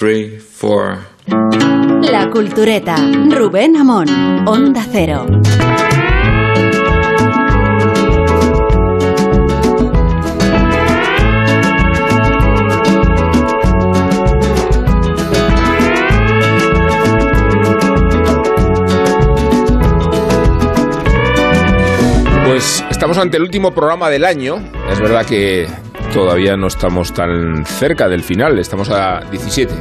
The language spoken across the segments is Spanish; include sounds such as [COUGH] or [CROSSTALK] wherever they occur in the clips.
three, four. La Cultureta. Rubén Amón. Onda Cero. Pues estamos ante el último programa del año. Es verdad que todavía no estamos tan cerca del final, estamos a 17,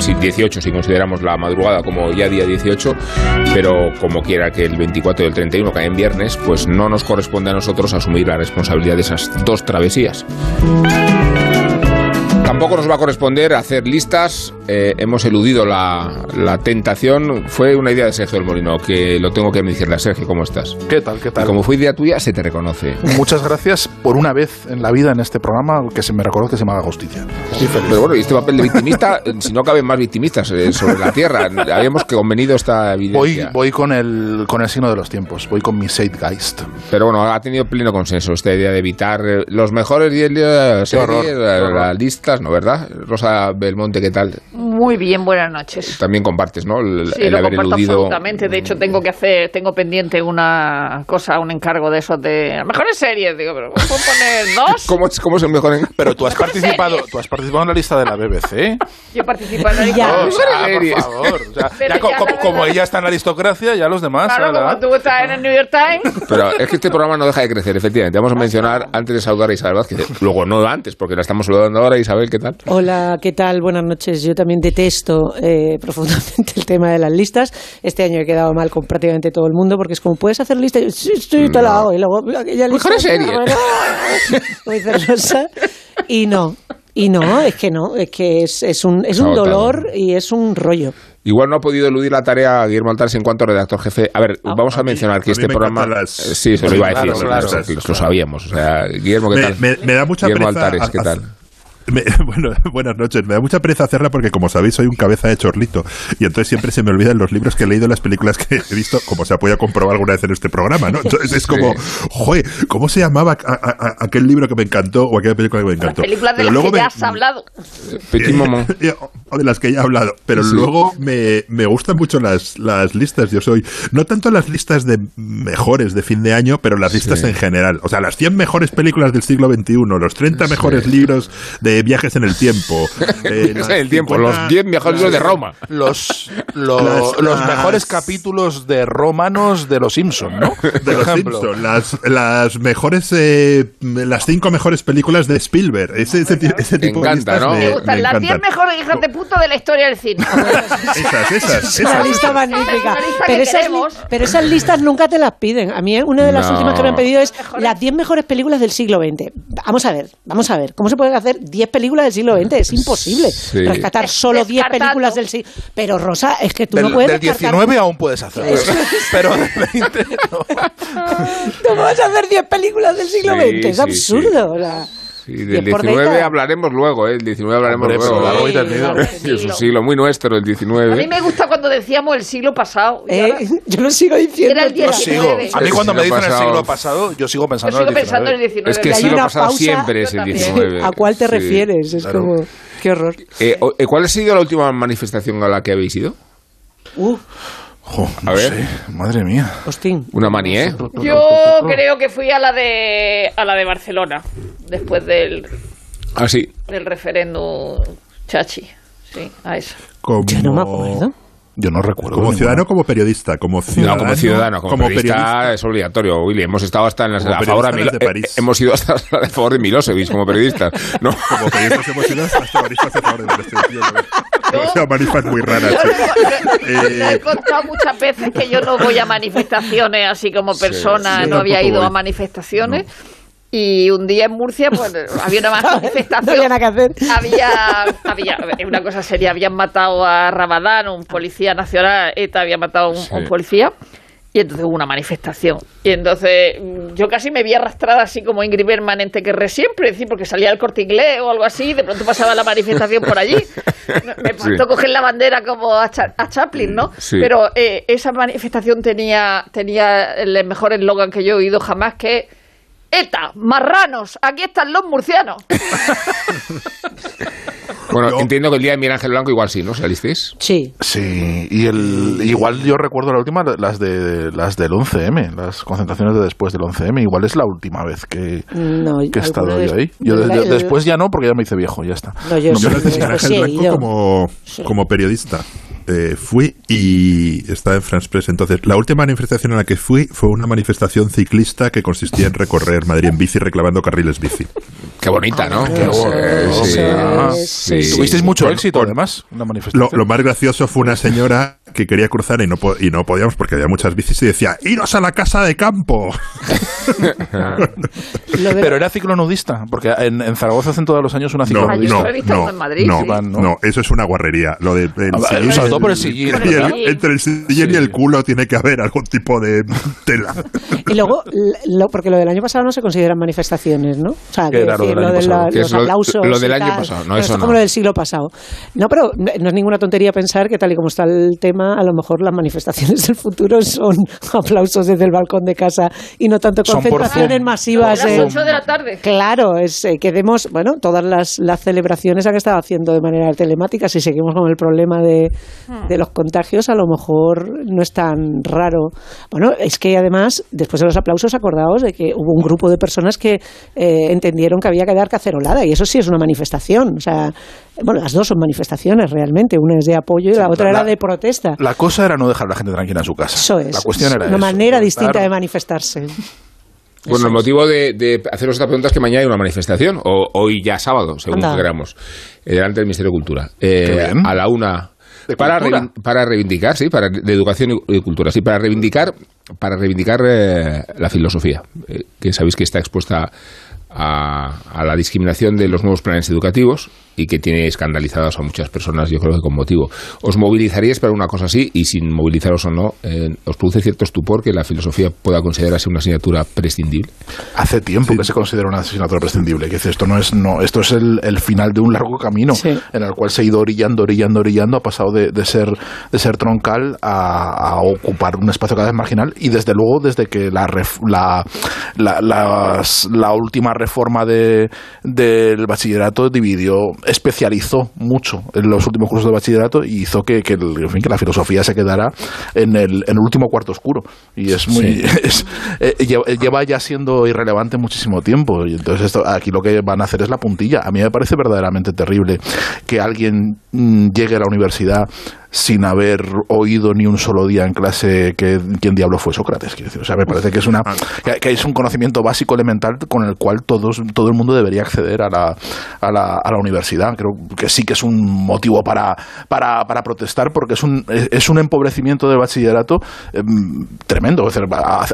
sí, 18 si consideramos la madrugada como ya día 18, pero como quiera que el 24 y el 31 caen viernes, pues no nos corresponde a nosotros asumir la responsabilidad de esas dos travesías. Tampoco nos va a corresponder hacer listas. Eh, hemos eludido la, la tentación. Fue una idea de Sergio del Molino, que lo tengo que decirle a Sergio, ¿cómo estás? ¿Qué tal? ¿Qué Y tal? como fue idea tuya, se te reconoce. Muchas gracias por una vez en la vida en este programa que se me reconozca que se me haga justicia. Estoy feliz. Pero bueno, y este papel de victimista, [LAUGHS] si no caben más victimistas eh, sobre la Tierra, habíamos que convenido esta Voy, evidencia. voy con el con el signo de los tiempos, voy con mi Zeitgeist. Pero bueno, ha tenido pleno consenso esta idea de evitar eh, los mejores 10 días, Qué horror, series, las listas, ¿no? ¿Verdad? Rosa Belmonte, ¿qué tal? Muy bien, buenas noches. También compartes, ¿no? El, Sí, el lo haber comparto eludido. absolutamente. De hecho, tengo que hacer, tengo pendiente una cosa, un encargo de esos de mejores series. Digo, pero ¿puedo poner dos? [LAUGHS] ¿Cómo, es- ¿Cómo se mejoran? Pero tú has [LAUGHS] participado, tú has participado en la lista de la BBC. Yo participo en la Ya. O sea, por series. favor. O sea, Pero ya co- ya como, como ella está en la aristocracia, ya los demás. Claro, como tú estás en el New York Times. Pero es que este programa no deja de crecer, efectivamente. Vamos a mencionar antes de saludar a Isabel Vázquez. Luego, no antes, porque la estamos saludando ahora. Isabel, ¿qué tal? Hola, ¿qué tal? Buenas noches. Yo también detesto eh, [LAUGHS] profundamente el tema de las listas. Este año he quedado mal con prácticamente todo el mundo porque es como, ¿puedes hacer listas? Y yo, Sí, sí, te la hago. Y luego, aquella lista... Mejores series. [LAUGHS] Muy celosa. Y no, y no, es que no, es que es, es un, es un dolor y es un rollo. Igual no ha podido eludir la tarea a Guillermo Altares en cuanto redactor jefe. A ver, vamos a, a mí- mencionar que a este programa. las- Sí, se lo iba a decir. Claro, lo sabíamos. O sea, Guillermo, ¿qué Me, tal? me- me da mucha Guillermo pereza Altares, ¿qué tal? Me- [LAUGHS] bueno, buenas noches. Me da mucha pereza hacerla porque, como sabéis, soy un cabeza de chorlito. Y entonces siempre se me olvidan los libros que he leído, las películas que he visto, como se ha podido comprobar alguna vez en este programa, ¿no? Entonces es como, joder, ¿cómo se llamaba a- a- a- aquel libro que me encantó o aquella película que me Las encantó? películas de Pero las luego que ya has hablado. Petit Momon. [LAUGHS] o de las que ya he hablado. Pero Sí. luego me, me gustan mucho las, las listas. Yo soy, no tanto las listas de mejores de fin de año, pero las listas Sí. en general. O sea, las 100 mejores películas del siglo XXI, los 30 mejores libros de viajes en el tiempo. [LAUGHS] eh, las el tiempo, 50 los 10 mejores libros de Roma. Los, lo- Las- los las- mejores capítulos de romanos de los Simpson, ¿no? [LAUGHS] de Por los. Simpson, las, las mejores, eh, las cinco mejores películas de Spielberg. Ese, ese, tipo encanta, de ¿no? me, Me Me gustan me las 10 encantan. mejores hijas de puta de la historia del cine. [LAUGHS] Esas, esas, Es una lista magnífica. Pero esas, pero listas nunca te las piden. A mí una de las No. últimas que me han pedido es las 10 mejores películas del siglo XX. Vamos a ver, vamos a ver. ¿Cómo se pueden hacer 10 películas del siglo XX? Es imposible Sí. rescatar solo 10 Descartando. películas del siglo Pero Rosa, es que tú Del, no puedes del descartar- 19 aún puedes hacerlo. [LAUGHS] Pero del 20 no. ¿Cómo vas a hacer 10 películas del siglo Sí, XX? Es sí, absurdo. o sea, 10 del por 19 década. hablaremos luego, ¿eh? El 19 hablaremos Hombre, luego. largo y Sí, largo y es un siglo muy nuestro, el A mí 19. me gusta cuando decíamos el siglo pasado. y Eh, ahora- [LAUGHS] yo lo sigo diciendo. Era el tío. Yo sigo. 19. A mí cuando el me dicen el pasado. siglo pasado, yo sigo Yo pensando sigo en el pensando en el 19. 19. Es que Y el hay siglo una pasado pausa- siempre es el Yo también. 19. ¿A cuál te Sí. refieres? Es claro. como... Qué horror. Eh, eh, ¿Cuál ha sido la última manifestación a la que habéis ido? Uh, Jo, no A ver. sé, madre mía. hostín. Una mani, ¿eh? Yo creo que fui a la de a la de Barcelona después del, Ah, sí. del referéndum Chachi. Sí, a eso. Como- Yo no me acuerdo. Yo no recuerdo. Como ninguna. ciudadano o como periodista, como ciudadano. No, como ciudadano, como, periodista, periodista. es obligatorio, Willy. Hemos estado hasta en las Como a favor de, de París. eh, hemos ido hasta a favor de Milosevic como periodistas. No. [LAUGHS] Como periodistas hemos sido hasta maristas a favor de ¿no? O sea, manifas muy raras. Yo sí. lo [LAUGHS] he- Eh, contado muchas veces que yo no voy a manifestaciones así como persona, sí, no había ido a voy. manifestaciones. Y un día en Murcia, pues [LAUGHS] había una No manifestación. había nada que hacer. Había, [LAUGHS] había una cosa seria, habían matado a Ramadán, un policía nacional, ETA había matado a un, policía, y entonces hubo una manifestación. Y entonces mm, yo casi me vi arrastrada así como Ingrid Bergman en Te querré siempre, es decir, porque salía el corte inglés o algo así, y de pronto pasaba la manifestación por allí. [LAUGHS] Me faltó Sí. coger la bandera como a, Cha- a Chaplin, ¿no? Sí. Pero eh, esa manifestación tenía, tenía el mejor eslogan que yo he oído jamás, que ETA, marranos, aquí están los murcianos. [LAUGHS] Bueno, Yo- entiendo que el día de Miguel Ángel Blanco igual sí, ¿no? ¿Salisteis? Sí. Sí, y el, igual yo recuerdo la última, las de las del 11M, las concentraciones de después del 11M. Igual es la última vez que, No, que he estado yo ahí. Yo de- el- después ya no, porque ya me hice viejo, ya está. No, yo No sí, Yo de Miguel Ángel sí Blanco como, como periodista eh, fui y estaba en France Press. Entonces, la última manifestación a la que fui fue una manifestación ciclista que consistía en recorrer Madrid en bici reclamando carriles bici. Qué bonita, ¿no? Eso Eh, es, sí. Tuvisteis mucho éxito, además, lo más gracioso fue una señora que quería cruzar y no, y no podíamos porque había muchas bicis y decía, iros a la casa de campo. [LAUGHS] Pero era ciclonudista, porque en, en Zaragoza hacen todos los años una No, yo no, no, en Madrid, no, sí. Van, ¿no? no, eso es una guarrería. Lo de el Ah, por el sillín, entre el sillín y el culo tiene que haber algún tipo de tela. [LAUGHS] Y luego, lo, porque lo del año pasado no se consideran manifestaciones, ¿no? O sea, ¿Qué era lo del decir, año de los lo- aplausos. lo del año tal. pasado? No, eso es no. como lo del siglo pasado. No, pero no es ninguna tontería pensar que tal y como está el tema, a lo mejor las manifestaciones del futuro son [LAUGHS] aplausos desde el balcón de casa y no tanto concentraciones masivas. A las en- 8 de la tarde. Claro, es eh, que demos, bueno, todas las, las celebraciones han estado haciendo de manera telemática. Si seguimos con el problema de, de los contagios, a lo mejor no es tan raro. Bueno, es que además, después de los aplausos, acordaos de que hubo un grupo de personas que eh, entendieron que había que dar cacerolada, y eso sí es una manifestación. O sea, bueno, las dos son manifestaciones realmente. Una es de apoyo y la otra la- era de protesta. La cosa era no dejar a la gente tranquila en su casa. Eso es. La cuestión era una eso, manera estar- distinta de manifestarse. Bueno, el motivo de, de haceros esta pregunta es que mañana hay una manifestación, o hoy ya sábado, según Anda. queramos, eh, delante del Ministerio de Cultura, eh, a la una. ¿De Para, para reivindicar, sí, para, de educación y, y cultura, sí, para reivindicar, para reivindicar eh, la filosofía, eh, que sabéis que está expuesta a, a la discriminación de los nuevos planes educativos y que tiene escandalizadas a muchas personas, yo creo que con motivo. ¿Os movilizaríais para una cosa así? Y sin movilizaros o no, eh, ¿os produce cierto estupor que la filosofía pueda considerarse una asignatura prescindible? Hace tiempo que se considera una asignatura prescindible. Que dice, esto no es, no, esto es el, el final de un largo camino Sí. en el cual se ha ido orillando, orillando, orillando, ha pasado de, de ser, de ser troncal a, a ocupar un espacio cada vez marginal y desde luego desde que la, ref- la, la, la última reforma de, del bachillerato dividió, especializó mucho en los últimos cursos de bachillerato y hizo que, que, el- en fin, que la filosofía se quedara en el, en el último cuarto oscuro. Y es muy. [LAUGHS] es- eh, lleva, lleva ya siendo irrelevante muchísimo tiempo. Y entonces esto, aquí lo que van a hacer es la puntilla. A mí me parece verdaderamente terrible que alguien mm, llegue a la universidad sin haber oído ni un solo día en clase que quién diablo fue Sócrates. decir. O sea, me parece que es una que, es un conocimiento básico elemental con el cual todos todo el mundo debería acceder a la, a la, a la universidad. Creo que sí que es un motivo para, para, para protestar porque es un, es un empobrecimiento del bachillerato em, tremendo.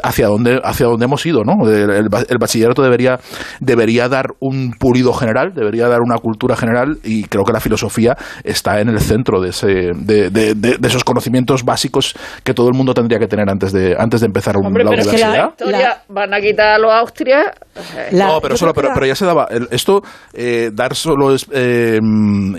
Hacia dónde, hacia dónde hemos ido, ¿no? El, el el bachillerato debería, debería dar un pulido general, debería dar una cultura general y creo que la filosofía está en el centro de, ese, de, de- de- de esos conocimientos básicos que todo el mundo tendría que tener antes de, antes de empezar un- Hombre, la pero que la universidad. historia van a quitar a los Austria. eh, La- no, pero, solo, pero, pero ya se daba. el- esto, eh, dar solo eh,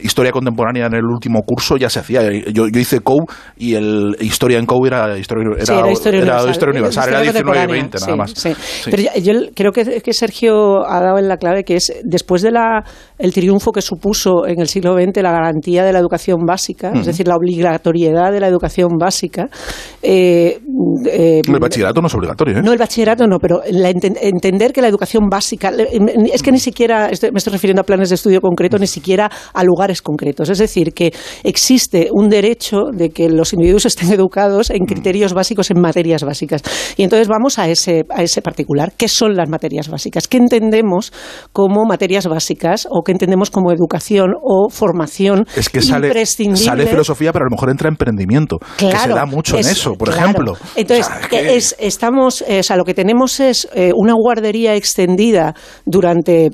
historia contemporánea en el último curso ya se hacía. Yo, yo hice COU y el historia en COU era historia, era, Sí, era historia universal. historia universal, era Historia 19 y contemporánea, 20 sí, nada más. sí. Sí. Pero ya- yo creo que, que Sergio ha dado en la clave que es después de la, el triunfo que supuso en el siglo XX la garantía de la educación básica, es decir, la obligatoriedad de la educación básica. eh, eh, el bachillerato no es obligatorio, ¿eh? no, el bachillerato no, pero la entender que la educación básica, es que ni siquiera, me estoy refiriendo a planes de estudio concretos, ni siquiera a lugares concretos. Es decir, que existe un derecho de que los individuos estén educados en criterios básicos, en materias básicas. Y entonces vamos a ese, a ese particular. ¿Qué son las materias básicas? ¿Qué entendemos como materias básicas o qué entendemos como educación o formación Es que sale, imprescindible? sale filosofía, pero a lo mejor entra emprendimiento. que se Claro, da mucho es- en eso, por claro. ejemplo. Entonces, O sea, que que- es, estamos, eh, o sea, lo que tenemos es eh, una guardería extendida durante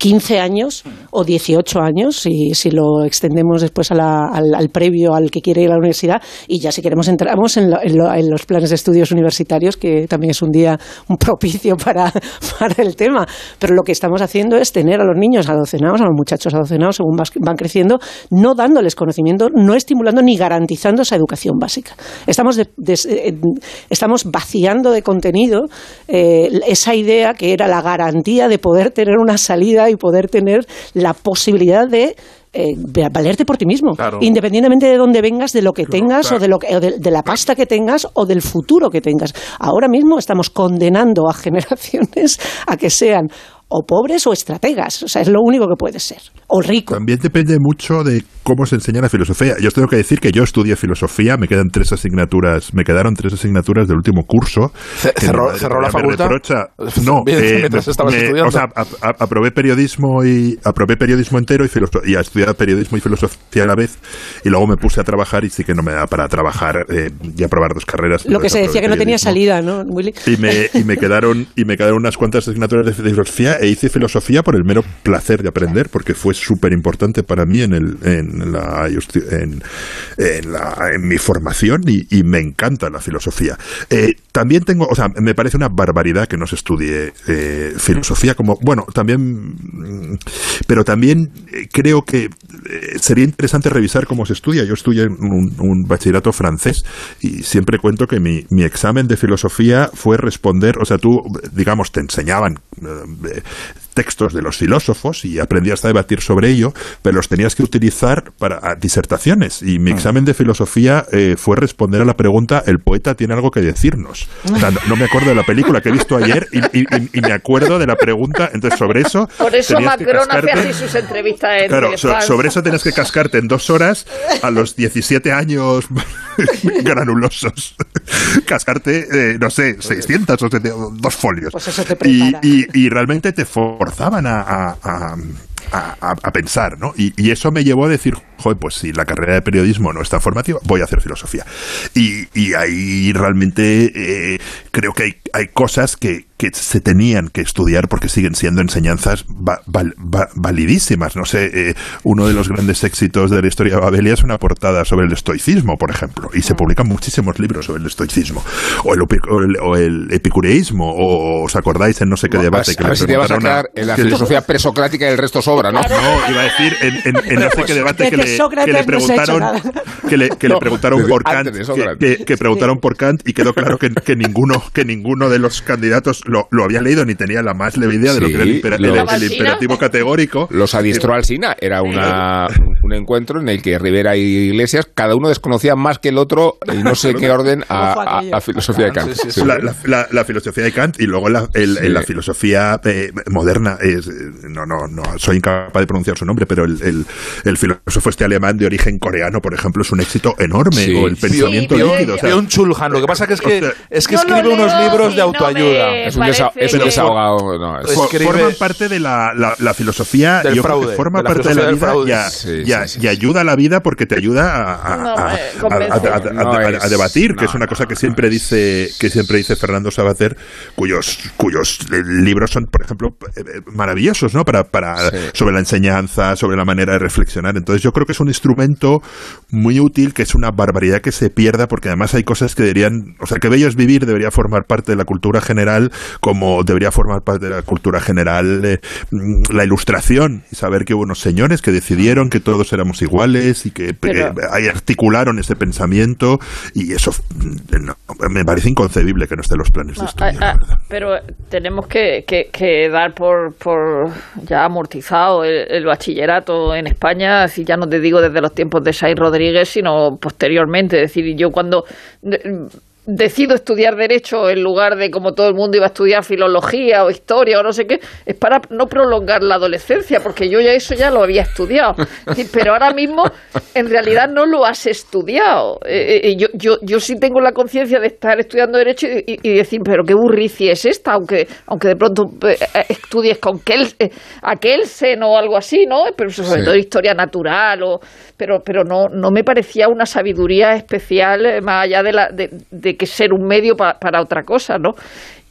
15 años o 18 años, si, si lo extendemos después a la- al, previo al que quiere ir a la universidad, y ya si queremos entramos en, lo- en lo- en los planes de estudios universitarios, que también es un día un propicio para, [LAUGHS] para el tema. Pero lo que estamos haciendo es tener a los niños adocenados, a los muchachos adocenados según van creciendo, no dándoles conocimiento, no estimulando ni garantizando esa educación básica. Estamos, de- des- eh, estamos vaciando de contenido eh, esa idea que era la garantía de poder tener una salida y poder tener la posibilidad de eh, valerte por ti mismo, Claro. independientemente de dónde vengas, de lo que tengas o de lo que, o de, de la pasta que tengas o del futuro que tengas. Ahora mismo estamos condenando a [LAUGHS] generaciones a que sean o pobres o estrategas, o sea, es lo único que puede ser, o rico. También depende mucho de cómo se enseña la filosofía. Yo os tengo que decir que yo estudié filosofía, me quedan tres asignaturas, me quedaron tres asignaturas del último curso. Cerró- madre cerró la me facultad? reprocha- [LAUGHS] No, eh, Mientras estabas me- estudiando. O sea, a- a- aprobé periodismo y aprobé periodismo entero y, y a estudiar periodismo y filosofía a la vez y luego me puse a trabajar y sí que no me da para trabajar eh, y aprobar dos carreras. Lo que se decía que no tenía salida, ¿no, Willy? Y me, y me quedaron y me quedaron unas cuantas asignaturas de filosofía e hice filosofía por el mero placer de aprender porque fue súper importante para mí en el en la en, en la en mi formación y, y me encanta la filosofía. Eh, también tengo o sea me parece una barbaridad que no se estudie eh, filosofía como bueno también mm, pero también eh, creo que eh, sería interesante revisar cómo se estudia. Yo estudié un, bachillerato francés y siempre cuento que mi, mi examen de filosofía fue responder, o sea, tú, digamos, te enseñaban eh, textos de los filósofos y aprendías a debatir sobre ello, pero los tenías que utilizar para a, disertaciones. Y mi examen de filosofía eh, fue responder a la pregunta, ¿el poeta tiene algo que decirnos? O sea, no, no me acuerdo de la película que he visto ayer y, y- y- y me acuerdo de la pregunta, entonces sobre eso... Por eso tenías que Macron hace cascarte- así sus entrevistas en Claro, so- sobre eso tenías que cascarte en dos horas a los 17 años [LAUGHS] granulosos. cascarte, eh, no sé, 600 o 700, dos folios. Pues eso te y, y- y realmente te forzaban a, a- a- pensar, ¿no? Y eso me llevó a decir, joder, pues si la carrera de periodismo no está formativa, voy a hacer filosofía. Y, y ahí realmente eh, creo que hay, hay cosas que, que se tenían que estudiar porque siguen siendo enseñanzas va- val- va- validísimas. No sé, eh, uno de los grandes éxitos de la historia de Babelia es una portada sobre el estoicismo, por ejemplo, y se publican muchísimos libros sobre el estoicismo, o el, o el- o el epicureísmo, o os acordáis en no sé qué debate si- que a le ver si te vas a preguntaron quedar en la que- filosofía presocrática y el resto sobra, ¿no? no, iba a decir en, en- en no sé qué debate que Desde le, Sócrates que le no hecho preguntaron que le, que le No, preguntaron desde por Kant que, que- que preguntaron por Kant y quedó claro que, que ninguno que ninguno de los candidatos lo, lo había leído ni tenía la más leve idea de lo Sí, que era el, impera- el- los- el imperativo categórico. Los adiestró Alsina. Era una, un encuentro en el que Rivera y Iglesias, cada uno desconocía más que el otro, y no sé [LAUGHS] qué orden, a, ¿Cómo fue a- aquello? a filosofía de Kant. Sí, sí, Sí. la, la- la- la filosofía de Kant y luego la, el- Sí. la filosofía eh, moderna es eh, no no no soy incapaz de pronunciar su nombre pero el, el- el filósofo este alemán de origen coreano por ejemplo es un éxito enorme Sí. o el pensamiento líquido o sea, Byung Chul Han. Lo que pasa que es que, O sea, es que escribe unos libros de no autoayuda. Es un, desa- es un desahogado. no, es- forman parte de la, la- la filosofía Del fraude, forma de la parte de la vida y, fraude. a- Sí, y a- sí, sí, y ayuda a la vida porque te ayuda a, debatir que es una cosa que siempre dice que siempre dice Fernando Sabater cuyos cuyos eh, libros son por ejemplo eh, eh, maravillosos no para, para Sí. sobre la enseñanza sobre la manera de reflexionar. Entonces yo creo que es un instrumento muy útil que es una barbaridad que se pierda porque además hay cosas que deberían o sea que bello es vivir debería formar parte de la cultura general como debería formar parte de la cultura general eh, mm, la ilustración y saber que hubo unos señores que decidieron que todos éramos iguales y que Pero- eh, ahí articularon ese pensamiento y eso mm, no, me parece inconcebible que no esté en los planes de estudio ah, ah, pero tenemos que, que- que dar por, por ya amortizado el, el bachillerato en España, así ya no te digo desde los tiempos de Say Rodríguez, sino posteriormente. Es decir, yo cuando de- decido estudiar Derecho en lugar de como todo el mundo iba a estudiar Filología o Historia o no sé qué, es para no prolongar la adolescencia, porque yo ya eso ya lo había estudiado. [LAUGHS] Pero ahora mismo en realidad no lo has estudiado. Eh, eh, yo, yo, yo sí tengo la conciencia de estar estudiando Derecho y, y- y decir, pero qué burrici es esta, aunque, aunque de pronto eh, eh, estudies con eh, Kelsen o algo así, ¿no? Pero sobre Sí. todo historia natural, o, pero, pero no, no me parecía una sabiduría especial más allá de, la, de, de que ser un medio pa- para otra cosa, ¿no?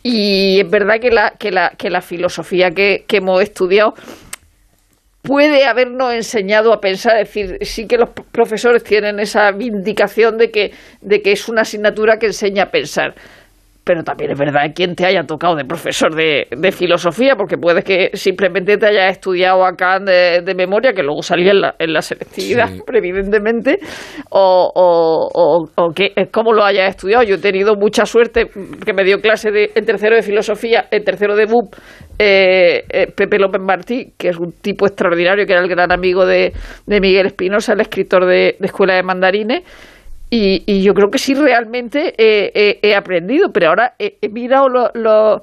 Y es verdad que la, que la, que la filosofía que, hemos estudiado puede habernos enseñado a pensar, es decir, sí que los profesores tienen esa vindicación de que, de que es una asignatura que enseña a pensar. Pero también es verdad quien te haya tocado de profesor de, de filosofía, porque puedes que simplemente te hayas estudiado a Kant de, de memoria, que luego salía en la, en la selectividad, Sí. evidentemente, o, o, o, o que eh, cómo lo hayas estudiado. Yo he tenido mucha suerte que me dio clase de, en tercero de filosofía, en tercero de BUP, eh, eh, Pepe López Martí, que es un tipo extraordinario, que era el gran amigo de, de Miguel Espinosa, el escritor de, de Escuela de Mandarines. Y, y yo creo que sí realmente eh, eh, he aprendido, pero ahora he, he mirado lo- lo-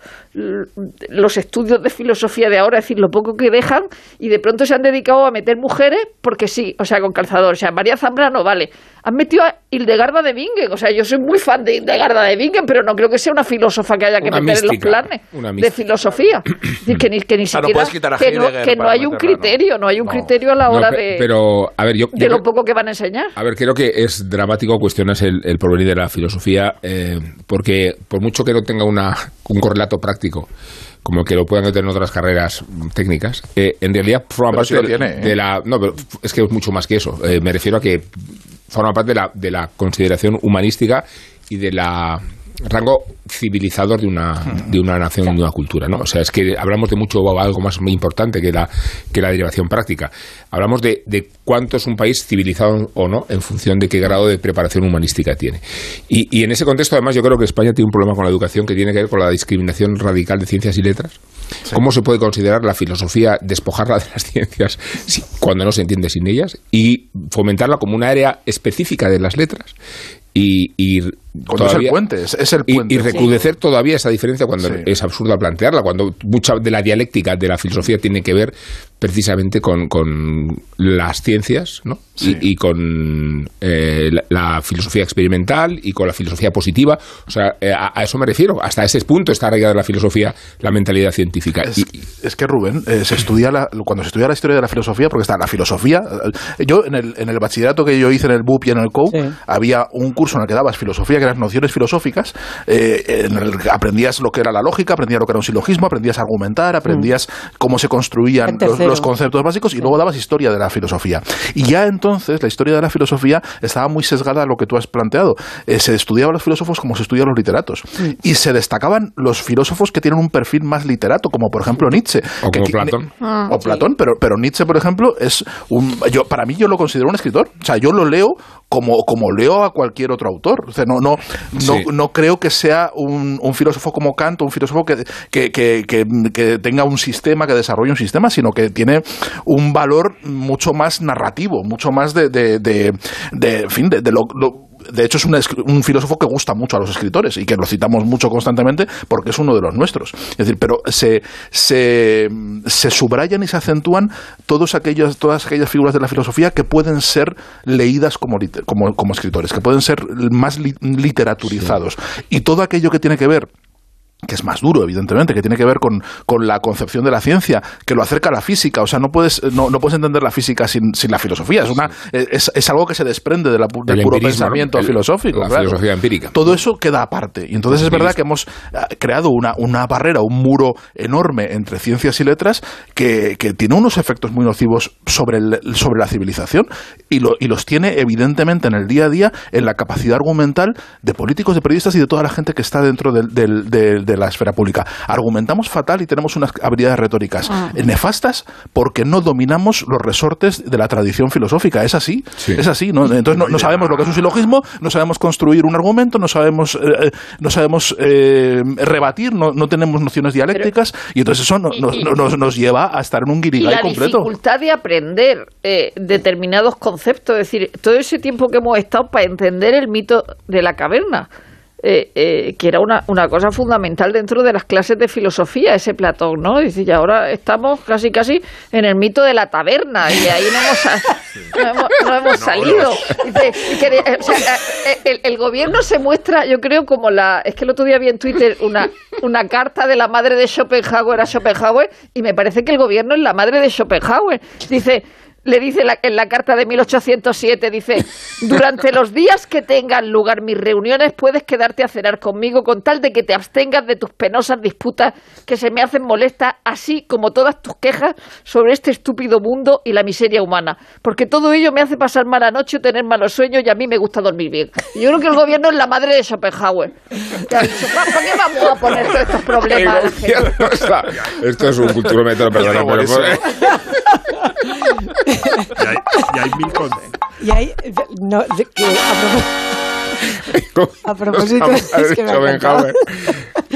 los estudios de filosofía de ahora, es decir, lo poco que dejan, y de pronto se han dedicado a meter mujeres porque sí, o sea, con calzador. O sea, María Zambrano, vale. Han metido a Hildegarda de Bingen, o sea, yo soy muy fan de Hildegarda de Bingen, pero no creo que sea una filósofa que haya que Una meter en los planes de filosofía. Es decir, que ni, que ni no siquiera. a que, no, que no hay un meterla, ¿no? criterio, no hay un No. criterio a la No, hora de, pero, a ver, yo, de yo lo poco que van a enseñar. A ver, creo que es dramático cuestionas el, el porvenir de la filosofía, eh, porque por mucho que no tenga una, un correlato práctico, como que lo puedan tener en otras carreras técnicas, eh, en realidad forma parte sí del- tiene, ¿eh? de la... No, pero es que es mucho más que eso. Me refiero a que forma parte de la, de la consideración humanística y de la rango civilizador de una, de una nación, de una cultura, ¿no? O sea, es que hablamos de mucho algo más muy importante que la, que la derivación práctica. Hablamos de, de cuánto es un país civilizado o no en función de qué grado de preparación humanística tiene. Y, y en ese contexto, además, yo creo que España tiene un problema con la educación que tiene que ver con la discriminación radical de ciencias y letras. ¿Cómo se puede considerar la filosofía, despojarla de las [LAUGHS] ciencias cuando no se entiende sin ellas y fomentarla como una área específica de las letras? Y, y Cuando es el todavía- puente, es, es el y, puente. y recrudecer todavía esa diferencia cuando Sí. es absurda plantearla, cuando mucha de la dialéctica de la filosofía tiene que ver precisamente con, con las ciencias ¿no? Sí. y, y con eh, la, la filosofía experimental y con la filosofía positiva. O sea, eh, a, a eso me refiero. Hasta ese punto está arraigada la filosofía, la mentalidad científica. Es, Y- es que Rubén, eh, se estudia la- cuando se estudia la historia de la filosofía, porque está la filosofía. Yo en el, en el bachillerato que yo hice en el BUP y en el COU, Sí. había un curso en el que dabas filosofía, que eran nociones filosóficas, eh, en el que aprendías lo que era la lógica, aprendías lo que era un silogismo, aprendías a argumentar, aprendías cómo se construían los, conceptos básicos y luego dabas historia de la filosofía. Y ya entonces la historia de la filosofía estaba muy sesgada a lo que tú has planteado. Eh, se estudiaba a los filósofos como se estudian los literatos. Y se destacaban los filósofos que tienen un perfil más literato, como por ejemplo Nietzsche. O que como qui- Platón. Ah, o Platón, pero, pero Nietzsche, por ejemplo, es un. Yo, para mí, yo lo considero un escritor. O sea, yo lo leo como, como leo a cualquier otro autor. O sea, no, no, no, Sí. no creo que sea un, un filósofo como Kant, un filósofo que, que, que, que- tenga un sistema, que desarrolle un sistema, sino que tiene un valor mucho más narrativo, mucho más de, de, de, de- en fin, de, de lo- lo de hecho, es un, un filósofo que gusta mucho a los escritores y que lo citamos mucho constantemente porque es uno de los nuestros. Es decir, pero se, se, se subrayan y se acentúan todos aquellos, todas aquellas figuras de la filosofía que pueden ser leídas como, liter- como, como escritores, que pueden ser más li- literaturizados. Y todo aquello que tiene que ver que es más duro, evidentemente, que tiene que ver con, con la concepción de la ciencia, que lo acerca a la física. O sea, no puedes, no, no puedes entender la física sin, sin la filosofía. Es, una, es, es algo que se desprende de la del El puro empirismo, ¿no? pensamiento El- filosófico. la claro. filosofía empírica. Todo eso queda aparte. Y entonces es verdad que hemos eh, creado una, una barrera, un muro enorme entre ciencias y letras que, que tiene unos efectos muy nocivos sobre, el- sobre la civilización y, lo- y los tiene evidentemente en el día a día en la capacidad argumental de políticos, de periodistas y de toda la gente que está dentro del- del- del- de la esfera pública. Argumentamos fatal y tenemos unas habilidades retóricas nefastas porque no dominamos los resortes de la tradición filosófica. Es así, Sí. es así. ¿no? Entonces no, no sabemos lo que es un silogismo, no sabemos construir un argumento, no sabemos, eh, no sabemos eh, rebatir, no, no tenemos nociones dialécticas y entonces eso no- y- no- y- no- nos, nos lleva a estar en un y guirigay la completo. dificultad de aprender eh, determinados conceptos, es decir, todo ese tiempo que hemos estado para entender el mito de la caverna, eh, eh, que era una, una cosa fundamental dentro de las clases de filosofía, ese Platón, ¿no? Dice, y ahora estamos casi casi en el mito de la taberna, y de ahí no hemos, no hemos, no hemos salido. Dice, que, o sea, el, el gobierno se muestra, yo creo, como la... Es que el otro día vi en Twitter una, una carta de la madre de Schopenhauer a Schopenhauer, y me parece que el gobierno es la madre de Schopenhauer. Dice... le dice la- en la carta de 1807, dice, durante los días que tengan lugar mis reuniones puedes quedarte a cenar conmigo con tal de que te abstengas de tus penosas disputas que se me hacen molestas, así como todas tus quejas sobre este estúpido mundo y la miseria humana, porque todo ello me hace pasar mala noche o tener malos sueños y a mí me gusta dormir bien. Y yo creo que el gobierno es la madre de Schopenhauer. Que ha dicho, ¿Para qué vamos a poner todos estos problemas Esto es un pero eso. [LAUGHS] Y hay, y hay mil con- Y hay, no, que a, propós- A propósito, [LAUGHS] es que me Schopenhauer.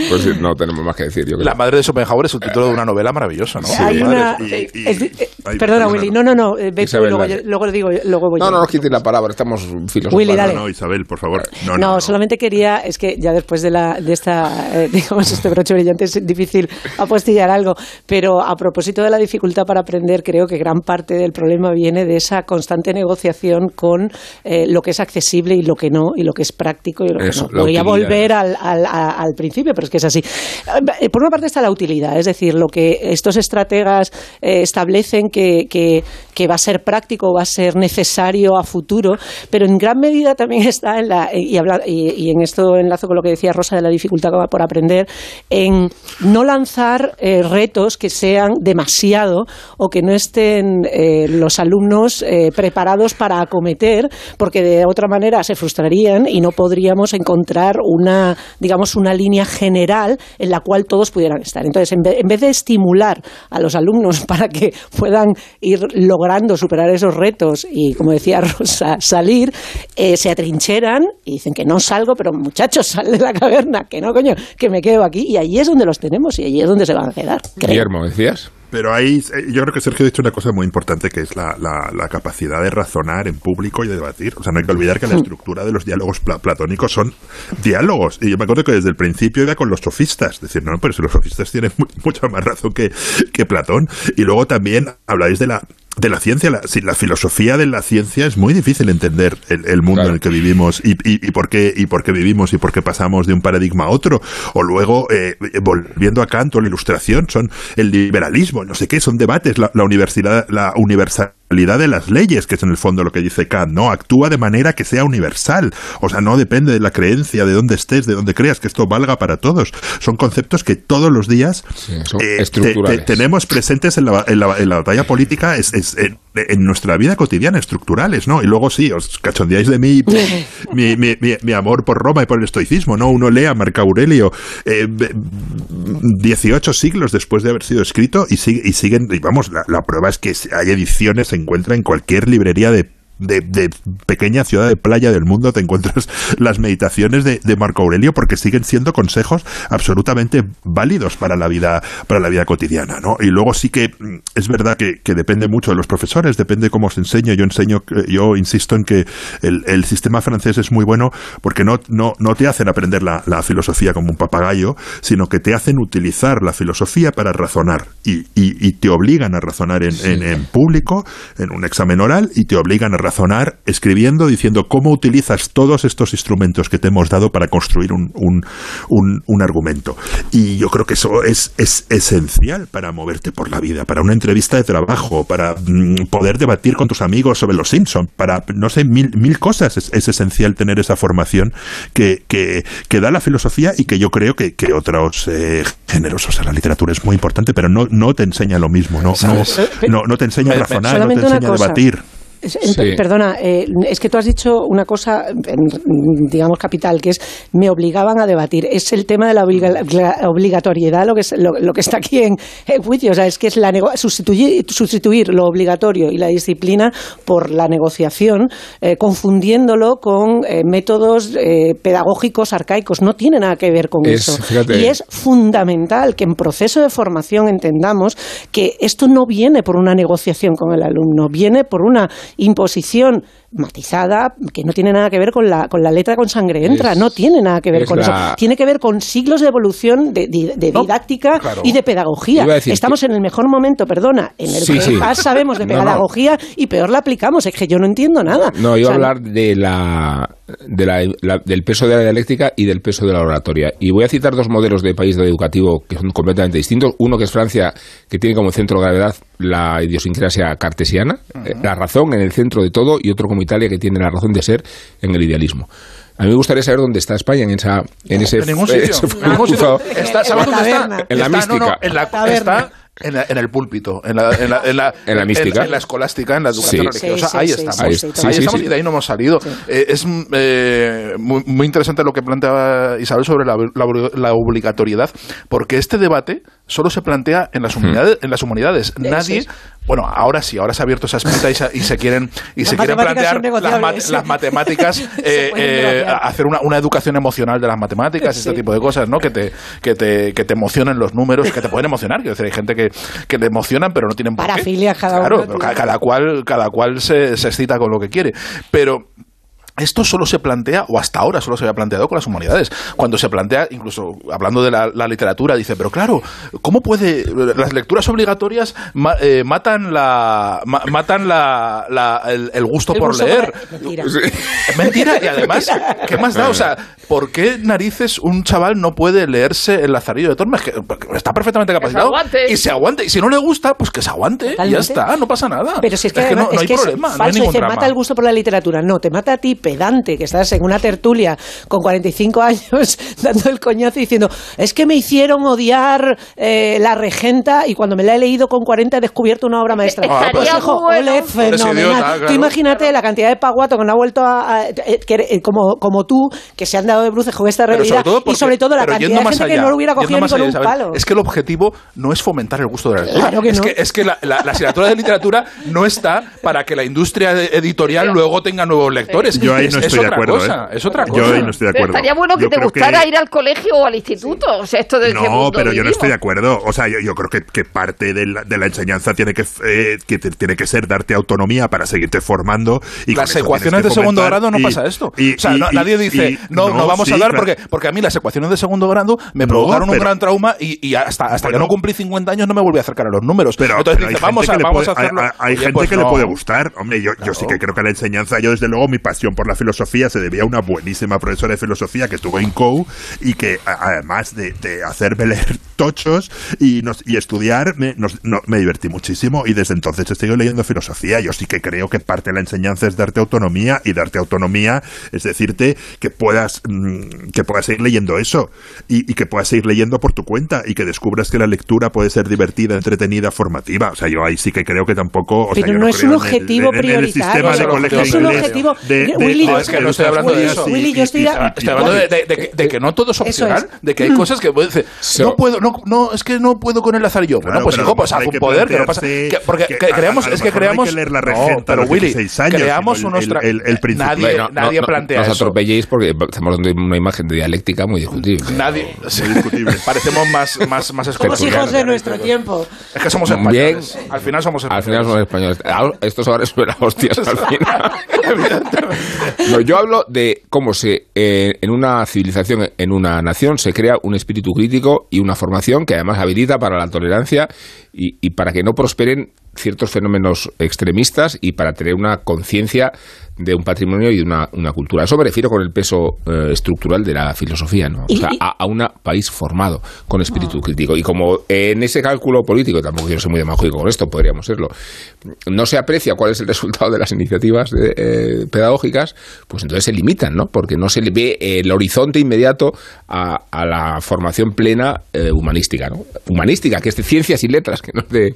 Pues sí, no tenemos más que decir, yo creo. La madre de Schopenhauer es el título de una novela maravillosa, ¿no? hay una. y- y- es- eh, hay- perdona, una- Willy. No, no, no. eh, ve luego, yo- luego le digo, luego voy No, yo. no nos quites la palabra, estamos filosofando. Willy, dale. No, no, Isabel, por favor. No, No, no, no. solamente quería, es que ya después de, la, de esta, eh, [LAUGHS] digamos, este broche brillante es difícil apostillar algo, pero a propósito de la dificultad para aprender, creo que gran parte del problema viene de esa constante negociación con eh, lo que es accesible y lo que no, y lo que es práctico y lo Eso, que no. la Voy a utilidad. volver al, al- al principio, pero es que es así. Eh, Por una parte está la utilidad, es decir, lo que estos estrategas eh, establecen que, que- que va a ser práctico, va a ser necesario a futuro, pero en gran medida también [LAUGHS] está en la, y, habla- y- y en esto enlazo con lo que decía Rosa de la dificultad por aprender, en no lanzar eh, retos que sean demasiado o que no estén eh, los alumnos eh, preparados para acometer, porque de otra manera se frustrarían y no podríamos encontrar una, digamos, una línea general en la cual todos pudieran estar. Entonces, en, ve- en vez de estimular a los alumnos [LAUGHS] para que puedan ir logrando superar esos retos y, como decía Rosa, salir, eh, se atrincheran y dicen que no salgo, pero muchachos, sal de la caverna, que no, coño, que me quedo aquí. Y allí es donde los tenemos y allí es donde se van a quedar. Guillermo, ¿decías? Pero ahí, eh, yo creo que Sergio ha dicho una cosa muy importante, que es la, la- la capacidad de razonar en público y de debatir. O sea, no hay que olvidar que la estructura de los diálogos pla- platónicos son diálogos. Y yo me acuerdo que desde el principio iba con los sofistas. Es decir, no, pero si los sofistas tienen mu- [LAUGHS] mucha más razón que, que Platón. Y luego también habláis de la de la ciencia, la, filosofía de la ciencia es muy difícil entender el, el mundo Claro. en el que vivimos y, y- y por qué y por qué vivimos y por qué pasamos de un paradigma a otro o luego eh, volviendo a Kant o la Ilustración son el liberalismo no sé qué son debates la, la universidad la universalidad de las leyes que es en el fondo lo que dice Kant no actúa de manera que sea universal. O sea no depende de la creencia de dónde estés de dónde creas que esto valga para todos. Son conceptos que todos los días Sí, eh, te- estructurales. te- tenemos presentes en la, en la- en la batalla política es, es en, en nuestra vida cotidiana, estructurales, ¿no? Y luego sí, os cachondeáis de mí, [LAUGHS] mi, mi, mi- mi amor por Roma y por el estoicismo, ¿no? Uno lee a Marco Aurelio eh, ve- 18 siglos después de haber sido escrito y, sigue, y siguen, y vamos, la, la prueba es que hay ediciones, se encuentra en cualquier librería de de, de pequeña ciudad de playa del mundo te encuentras [LAUGHS] las meditaciones de, de Marco Aurelio porque siguen siendo consejos absolutamente válidos para la vida para la vida cotidiana ¿no? y luego sí que mm, es verdad que, que depende mucho de los profesores depende cómo se enseña yo enseño eh, yo insisto en que el, el sistema francés es muy bueno porque no, no, no te hacen aprender la, la filosofía como un papagayo sino que te hacen utilizar la filosofía para razonar. Y, y, y te obligan a razonar en, en, en público en un examen oral y te obligan a razonar escribiendo, diciendo cómo utilizas todos estos instrumentos que te hemos dado para construir un, un, un- un argumento. Y yo creo que eso es, es esencial para moverte por la vida, para una entrevista de trabajo, para mm, poder debatir con tus amigos sobre los Simpson, para, no sé, mil, mil cosas. Es, es esencial tener esa formación que, que, que da la filosofía y que yo creo que, que otros eh, géneros, o sea, la literatura es muy importante, pero no, no te enseña lo mismo, no, no, no, no te enseña a Me- me- razonar, no te enseña a debatir. Sí. Perdona, eh, es que tú has dicho una cosa, digamos, capital, que es me obligaban a debatir. Es el tema de la obliga- la obligatoriedad, lo que, es, lo, lo que está aquí en, en juicio. O sea, es que es la sustituir, sustituir lo obligatorio y la disciplina por la negociación, eh, confundiéndolo con eh, métodos eh, pedagógicos arcaicos. No tiene nada que ver con Es, eso. fíjate. Y es fundamental que en proceso de formación entendamos que esto no viene por una negociación con el alumno, viene por una imposición matizada, que no tiene nada que ver con la, con la letra con sangre entra, Es- no tiene nada que ver es con la- eso. Tiene que ver con siglos de evolución de, de- de No, didáctica claro. y de pedagogía. A Estamos en el mejor momento, perdona, en el Sí, que sí. más sabemos de [LAUGHS] No, no. pedagogía y peor la aplicamos. Es que yo no entiendo nada. No, O iba a sea, hablar de la, de la- la- del peso de la dialéctica y del peso de la oratoria. Y voy a citar dos modelos de país educativo que son completamente distintos. Uno que es Francia, que tiene como centro de gravedad la idiosincrasia cartesiana, eh, la razón en el centro de todo, y otro como Italia, que tiene la razón de ser en el idealismo. A mí me gustaría saber dónde está España en, esa, en ese... En ningún sitio. [LAUGHS] ese En ningún sitio. Está- ¿Sabes En la dónde está? En la Está- no, no, mística. en la, Taberna. está en, la- en el púlpito, en la, en la, en la, En la mística. En, en la escolástica, en la educación Sí. religiosa. Sí, sí, ahí sí, estamos. Ahí- sí, sí, totalmente. ahí sí, estamos sí. y de ahí no hemos salido. Eh, es mm, eh, muy, muy interesante lo que planteaba Isabel sobre la, la- la obligatoriedad, porque este debate solo se plantea en las humanidades. En las humanidades. Nadie, bueno, ahora sí, ahora se ha abierto esa espinta y se, y se quieren y Las se quieren plantear las, mat- negociables. las [LAUGHS] matemáticas, eh, eh, hacer una, una educación emocional de las matemáticas, este tipo de cosas, ¿no? Que te, que te, que te emocionen los números, que te pueden emocionar. Quiero decir, hay gente que, que le emocionan, pero no tienen por qué. Parafilias cada Claro, uno ca- cada cual, cada cual se, se excita con lo que quiere. Pero esto solo se plantea, o hasta ahora solo se había planteado con las humanidades. Cuando se plantea, incluso hablando de la, la literatura, dice, pero claro, ¿cómo puede. Las lecturas obligatorias ma- eh, matan la ma- matan la, la- el, el gusto el por leer. Mentira. Es mentira, y además, [LAUGHS] ¿qué más da? O sea, ¿por qué narices un chaval no puede leerse el Lazarillo de Tormes? Que porque está perfectamente capacitado. Y se aguante. Y si no le gusta, pues que se aguante. Y ya está, no pasa nada. Pero si es que, no, además- no es hay que es problema, no hay falso, ningún dice, drama. mata el gusto por la literatura. No, te mata a ti, pedante, que estás en una tertulia con 45 [LAUGHS] años dando el coñazo y diciendo, es que me hicieron odiar eh, la regenta y cuando me la he leído con 40 he descubierto una obra maestra. Estaría [LAUGHS] Pues, hijo, bueno. ole, fenomenal. idiota, Tú claro. imagínate la cantidad de paguato que no ha vuelto a... a- eh, que, eh, como, como tú, que se han dado de bruces con esta realidad y porque- sobre todo la cantidad de gente que no lo hubiera cogido ni con allá, un palo. Es que el objetivo no es fomentar el gusto de la lectura. Claro que es, no. que, es que la, la- la asignatura de literatura no está para que la industria editorial luego tenga nuevos lectores. Yo ahí no es estoy de acuerdo. cosa, ¿eh? Es otra cosa. Yo ahí no estoy de acuerdo. Estaría bueno que Yo te gustara ir al colegio o al instituto. O sea, esto de No, mundo pero yo no estoy de acuerdo. O sea, yo, yo creo que, que parte de la, de la enseñanza tiene que, eh, que te- tiene que ser darte autonomía para seguirte formando. Y las ecuaciones de segundo grado no y- pasa esto. y- o sea, y- no- y- nadie dice, y- no, no, vamos sí, a hablar claro. porque, porque a mí las ecuaciones de segundo grado me No, provocaron un gran trauma y, hasta, hasta que no cumplí 50 años no me volví a acercar a los números. Pero, Entonces pero hay dice, gente vamos, a, que le vamos puede- a hacerlo. Hay, gente pues que le puede gustar. Hombre, yo, yo sí que creo que la enseñanza, yo desde luego mi pasión por la filosofía se debía a una buenísima profesora de filosofía que tuve en COU y que además de, de hacerme [LAUGHS] leer tochos y, nos- y estudiar, me, nos- no- me divertí muchísimo y desde entonces estoy leyendo filosofía. Yo sí que creo que parte de la enseñanza es darte autonomía y darte autonomía es decirte que puedas, mm, que puedas seguir leyendo eso y, y que puedas seguir leyendo por tu cuenta y que descubras que la lectura puede ser divertida, entretenida, formativa. O sea, yo ahí sí que creo que tampoco... o sea, Pero yo no es creo un objetivo prioritario. No es un objetivo- de- de- Willy, de- yo- es que no estoy hablando de eso. Willy, yo estoy- hablando de, que no todo es opcional, es. de que hay cosas que puede decir, So- no puedo, no, no, es que no puedo con el lazarillo. Bueno, Claro, pues hijo, pues haz un poder, que no pasa. porque que que a- creamos, es que no creamos. que leer La no, pero Willy, 16 años, creamos unos el- tra- el- el principio. Nadie, Bueno, no- nadie no- plantea no os eso. atropelléis porque estamos dando una imagen de dialéctica muy discutible. Nadie. [LAUGHS] Parecemos más, más, más Somos hijos de nuestro tiempo. Es que somos Bien. españoles. Al final somos Al españoles. final somos españoles. Estos ahora suena hostias al final. [LAUGHS] [LAUGHS] No, yo hablo de cómo se eh, en una civilización, en una nación, se crea un espíritu crítico y una formación que además habilita para la tolerancia y, y para que no prosperen ciertos fenómenos extremistas y para tener una conciencia de un patrimonio y de una, una cultura. Eso me refiero con el peso eh, estructural de la filosofía, ¿no? O sea, a, a un país formado con espíritu crítico. Y como en ese cálculo político, tampoco quiero ser muy demagógico con esto, podríamos serlo, no se aprecia cuál es el resultado de las iniciativas eh, eh, pedagógicas, pues entonces se limitan, ¿no? Porque no se le ve el horizonte inmediato a, a la formación plena eh, humanística, ¿no? Humanística, que es de ciencias y letras, que no es de...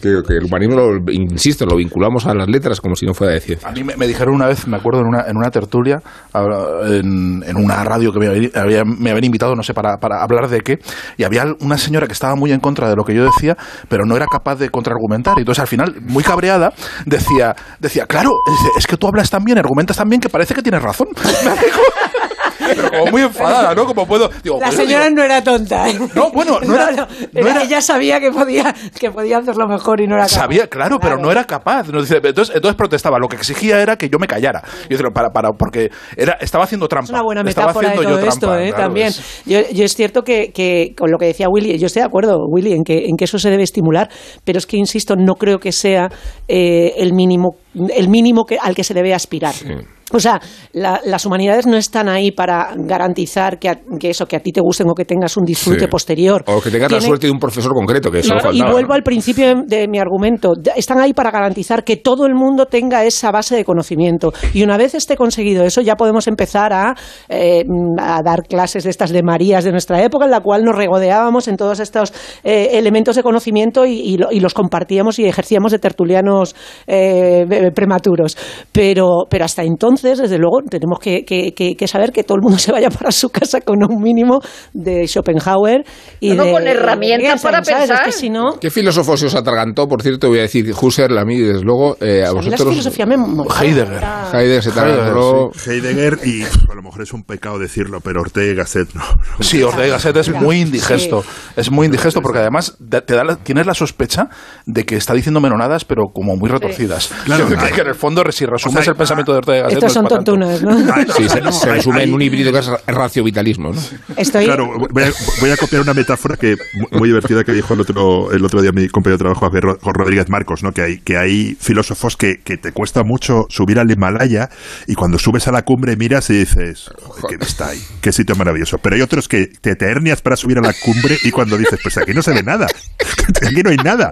Que, que el lo- insisto, lo vinculamos a las letras como si no fuera de ciencia. A mí me, dijeron una vez, me acuerdo, en una, en una tertulia, en, una radio que me, había- me habían invitado, no sé, para, para hablar de qué, y había una señora que estaba muy en contra de lo que yo decía, pero no era capaz de contraargumentar. Y entonces, al final, muy cabreada, decía, decía claro, es, es que tú hablas tan bien, argumentas tan bien que parece que tienes razón. [LAUGHS] Pero como muy enfadada, ¿no? Como puedo. Digo, La señora digo, no era tonta. ¿eh? No, bueno, no era- [LAUGHS] no era- Ella sabía que podía, que podía hacerlo mejor y no era capaz. Sabía, claro, pero no era capaz. No, Entonces, entonces protestaba. Lo que exigía era que yo me callara. Yo, para, para, porque era, estaba haciendo trampa. Es una buena Estaba metáfora de haciendo todo yo esto, trampa, ¿eh? claro, también. es- Yo, yo es cierto que, que con lo que decía Willy, yo estoy de acuerdo, Willy, en que, en que eso se debe estimular, pero es que, insisto, no creo que sea eh, el mínimo, el mínimo que, al que se debe aspirar. O sea, la- las humanidades no están ahí para garantizar que, a- que eso, que a ti te gusten o que tengas un disfrute Sí. posterior. O que tengas la Tienen- suerte de un profesor concreto, que eso Claro, y vuelvo ¿no? al principio de, de mi argumento. Están ahí para garantizar que todo el mundo tenga esa base de conocimiento. Y una vez esté conseguido eso, ya podemos empezar a, eh, a dar clases de estas de Marías de nuestra época, en la cual nos regodeábamos en todos estos eh, elementos de conocimiento y, y lo- y los compartíamos y ejercíamos de tertulianos eh, prematuros. Pero, pero hasta entonces, desde luego, tenemos que, que- que- que saber que todo el mundo [LAUGHS] se vaya para su casa con un mínimo de Schopenhauer y No, de, con herramientas para ¿sabes? Es pensar. que si no, ¿Qué filósofo se os atragantó? Por cierto, voy a decir Husserl, a mí, desde luego, eh, a a mí la vosotros... filosofía me. Heidegger. Heidegger se te Heidegger, y a lo mejor es un pecado decirlo, pero Ortega y Gasset no. Sí, Ortega y Gasset es muy indigesto. Es muy indigesto porque además te da la- tienes la sospecha de que está diciendo menonadas, pero como muy retorcidas. Claro. que, que en el fondo, si resumes O sea, el pensamiento de Ortega y Gasset, Estos son tontunas, ¿no? [LAUGHS] Sí, se, no, se hay- resume hay- en un híbrido que es raciovitalismo, ¿no? Estoy. Claro, voy a, voy a copiar una metáfora que mu- muy divertida que dijo el otro, el otro día mi compañero de trabajo, Javier Ro- Rodríguez Marcos, ¿no? que, hay, que hay filósofos que, que te cuesta mucho subir al Himalaya y cuando subes a la cumbre miras y dices, "Joder, qué vista hay, qué sitio maravilloso. Pero hay otros que te, te hernias para subir a la cumbre y cuando dices, pues aquí no se ve nada, [LAUGHS] aquí no hay nada.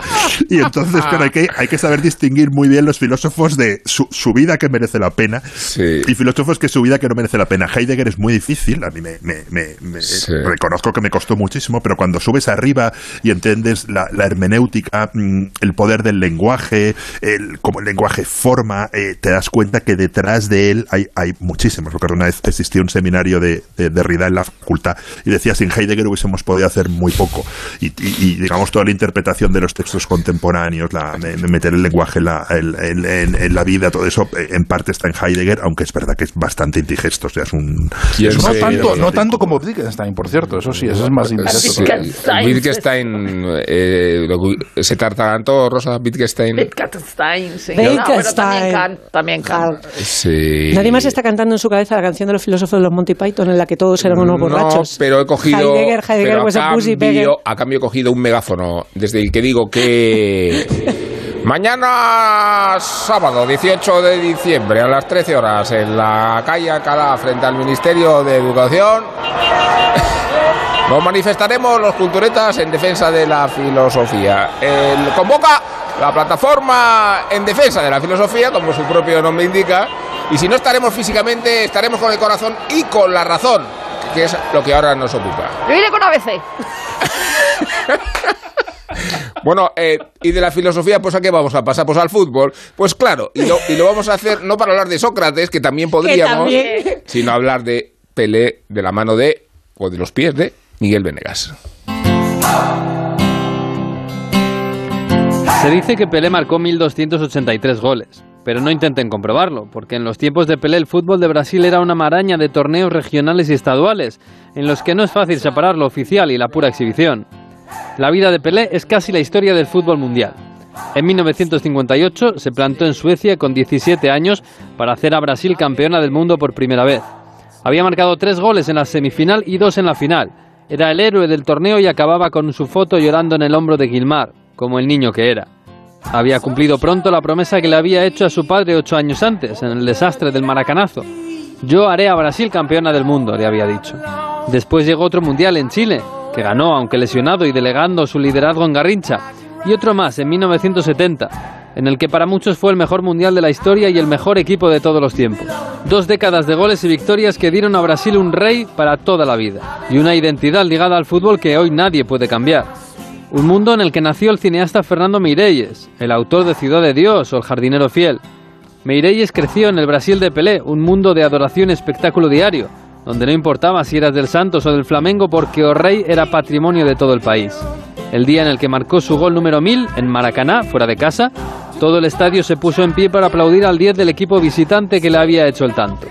Y entonces, claro, hay que, hay que saber distinguir muy bien los filósofos de su, su vida que merece la pena Sí. y filósofos que su vida que no merece la pena. Heidegger es muy difícil, a mí me, me- me- me- Sí. reconozco que me costó muchísimo, pero cuando subes arriba y entiendes la, la hermenéutica, mm, el poder del lenguaje, el, como el lenguaje forma, eh, te das cuenta que detrás de él hay, hay muchísimos. Recuerdo una vez existió un seminario de, de Derrida en la facultad y decía, sin Heidegger hubiésemos podido hacer muy poco. Y, y- y, digamos, toda la interpretación de los textos contemporáneos, la, me- me- meter el lenguaje en la, en- en- en- en la vida, todo eso, eh, en parte está en Heidegger, aunque es verdad que es bastante indigesto. O sea, es un... ¿Quién es un- No tanto, no como Wittgenstein, por cierto. Eso sí, eso es más indigesto. Sí, Wittgenstein. Wittgenstein, eh, se tartagantó Rosa Wittgenstein. Wittgenstein, sí. Wittgenstein. No, también también Kant. Sí. Nadie más está cantando en su cabeza la canción de los filósofos de los Monty Python en la que todos eran unos No, borrachos. pero he cogido. Heidegger, Heidegger pero a, cambio, a cambio he cogido un megáfono desde el que digo que. [LAUGHS] Mañana sábado 18 de diciembre a las 13 horas en la calle Alcalá frente al Ministerio de Educación [LAUGHS] nos manifestaremos los culturetas en defensa de la filosofía. El convoca la plataforma en defensa de la filosofía, como su propio nombre indica, y si no estaremos físicamente, estaremos con el corazón y con la razón, que es lo que ahora nos ocupa. Yo iré con ABC. [LAUGHS] Bueno, eh, y de la filosofía, pues a qué vamos a pasar? Pues al fútbol. Pues claro, y lo, y lo vamos a hacer no para hablar de Sócrates, que también podríamos, también. sino hablar de Pelé de la mano de, o de los pies de Miguel Venegas. Se dice que Pelé marcó 1.283 goles, pero no intenten comprobarlo, porque en los tiempos de Pelé el fútbol de Brasil era una maraña de torneos regionales y estaduales, en los que no es fácil separar lo oficial y la pura exhibición. La vida de Pelé es casi la historia del fútbol mundial. En 1958 se plantó en Suecia con 17 años para hacer a Brasil campeona del mundo por primera vez. Había marcado tres goles en la semifinal y dos en la final. Era el héroe del torneo y acababa con su foto llorando en el hombro de Gilmar, como el niño que era. Había cumplido pronto la promesa que le había hecho a su padre ocho años antes, en el desastre del Maracanazo. Yo haré a Brasil campeona del mundo, le había dicho. Después llegó otro mundial en Chile, que ganó, aunque lesionado y delegando su liderazgo en Garrincha, y otro más en 1970, en el que para muchos fue el mejor mundial de la historia y el mejor equipo de todos los tiempos. Dos décadas de goles y victorias que dieron a Brasil un rey para toda la vida, y una identidad ligada al fútbol que hoy nadie puede cambiar. Un mundo en el que nació el cineasta Fernando Meirelles, el autor de Ciudad de Dios o El jardinero fiel. Meirelles creció en el Brasil de Pelé, un mundo de adoración y espectáculo diario, donde no importaba si eras del Santos o del Flamengo porque o rey era patrimonio de todo el país. El día en el que marcó su gol número 1000 en Maracaná, fuera de casa, todo el estadio se puso en pie para aplaudir al 10 del equipo visitante que le había hecho el tanto.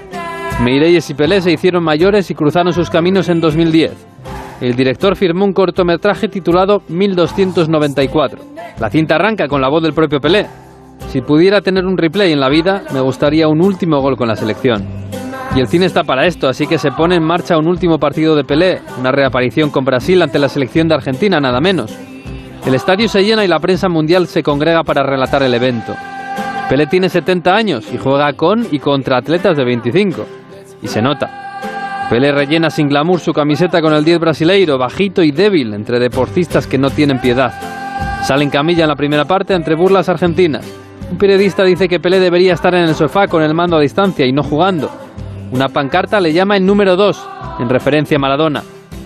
Meirelles y Pelé se hicieron mayores y cruzaron sus caminos en 2010. El director firmó un cortometraje titulado 1294. La cinta arranca con la voz del propio Pelé. Si pudiera tener un replay en la vida, me gustaría un último gol con la selección. Y el cine está para esto, así que se pone en marcha un último partido de Pelé, una reaparición con Brasil ante la selección de Argentina, nada menos. El estadio se llena y la prensa mundial se congrega para relatar el evento. Pelé tiene 70 años y juega con y contra atletas de 25. Y se nota. Pelé rellena sin glamour su camiseta con el 10 brasileiro, bajito y débil, entre deportistas que no tienen piedad. Sale en camilla en la primera parte entre burlas argentinas. Un periodista dice que Pelé debería estar en el sofá con el mando a distancia y no jugando. Una pancarta le llama en número 2, en referencia a Maradona.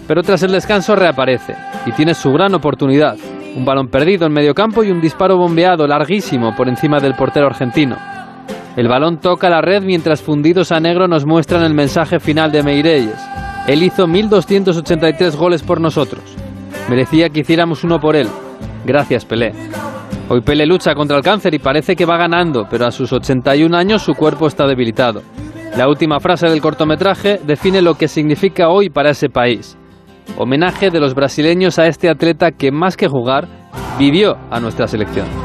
Pero tras el descanso reaparece y tiene su gran oportunidad. Un balón perdido en medio campo y un disparo bombeado larguísimo por encima del portero argentino. El balón toca la red mientras fundidos a negro nos muestran el mensaje final de Meirelles. Él hizo 1283 goles por nosotros. Merecía que hiciéramos uno por él. Gracias, Pelé. Hoy Pelé lucha contra el cáncer y parece que va ganando, pero a sus 81 años su cuerpo está debilitado. La última frase del cortometraje define lo que significa hoy para ese país. Homenaje de los brasileños a este atleta que más que jugar, vivió a nuestra selección.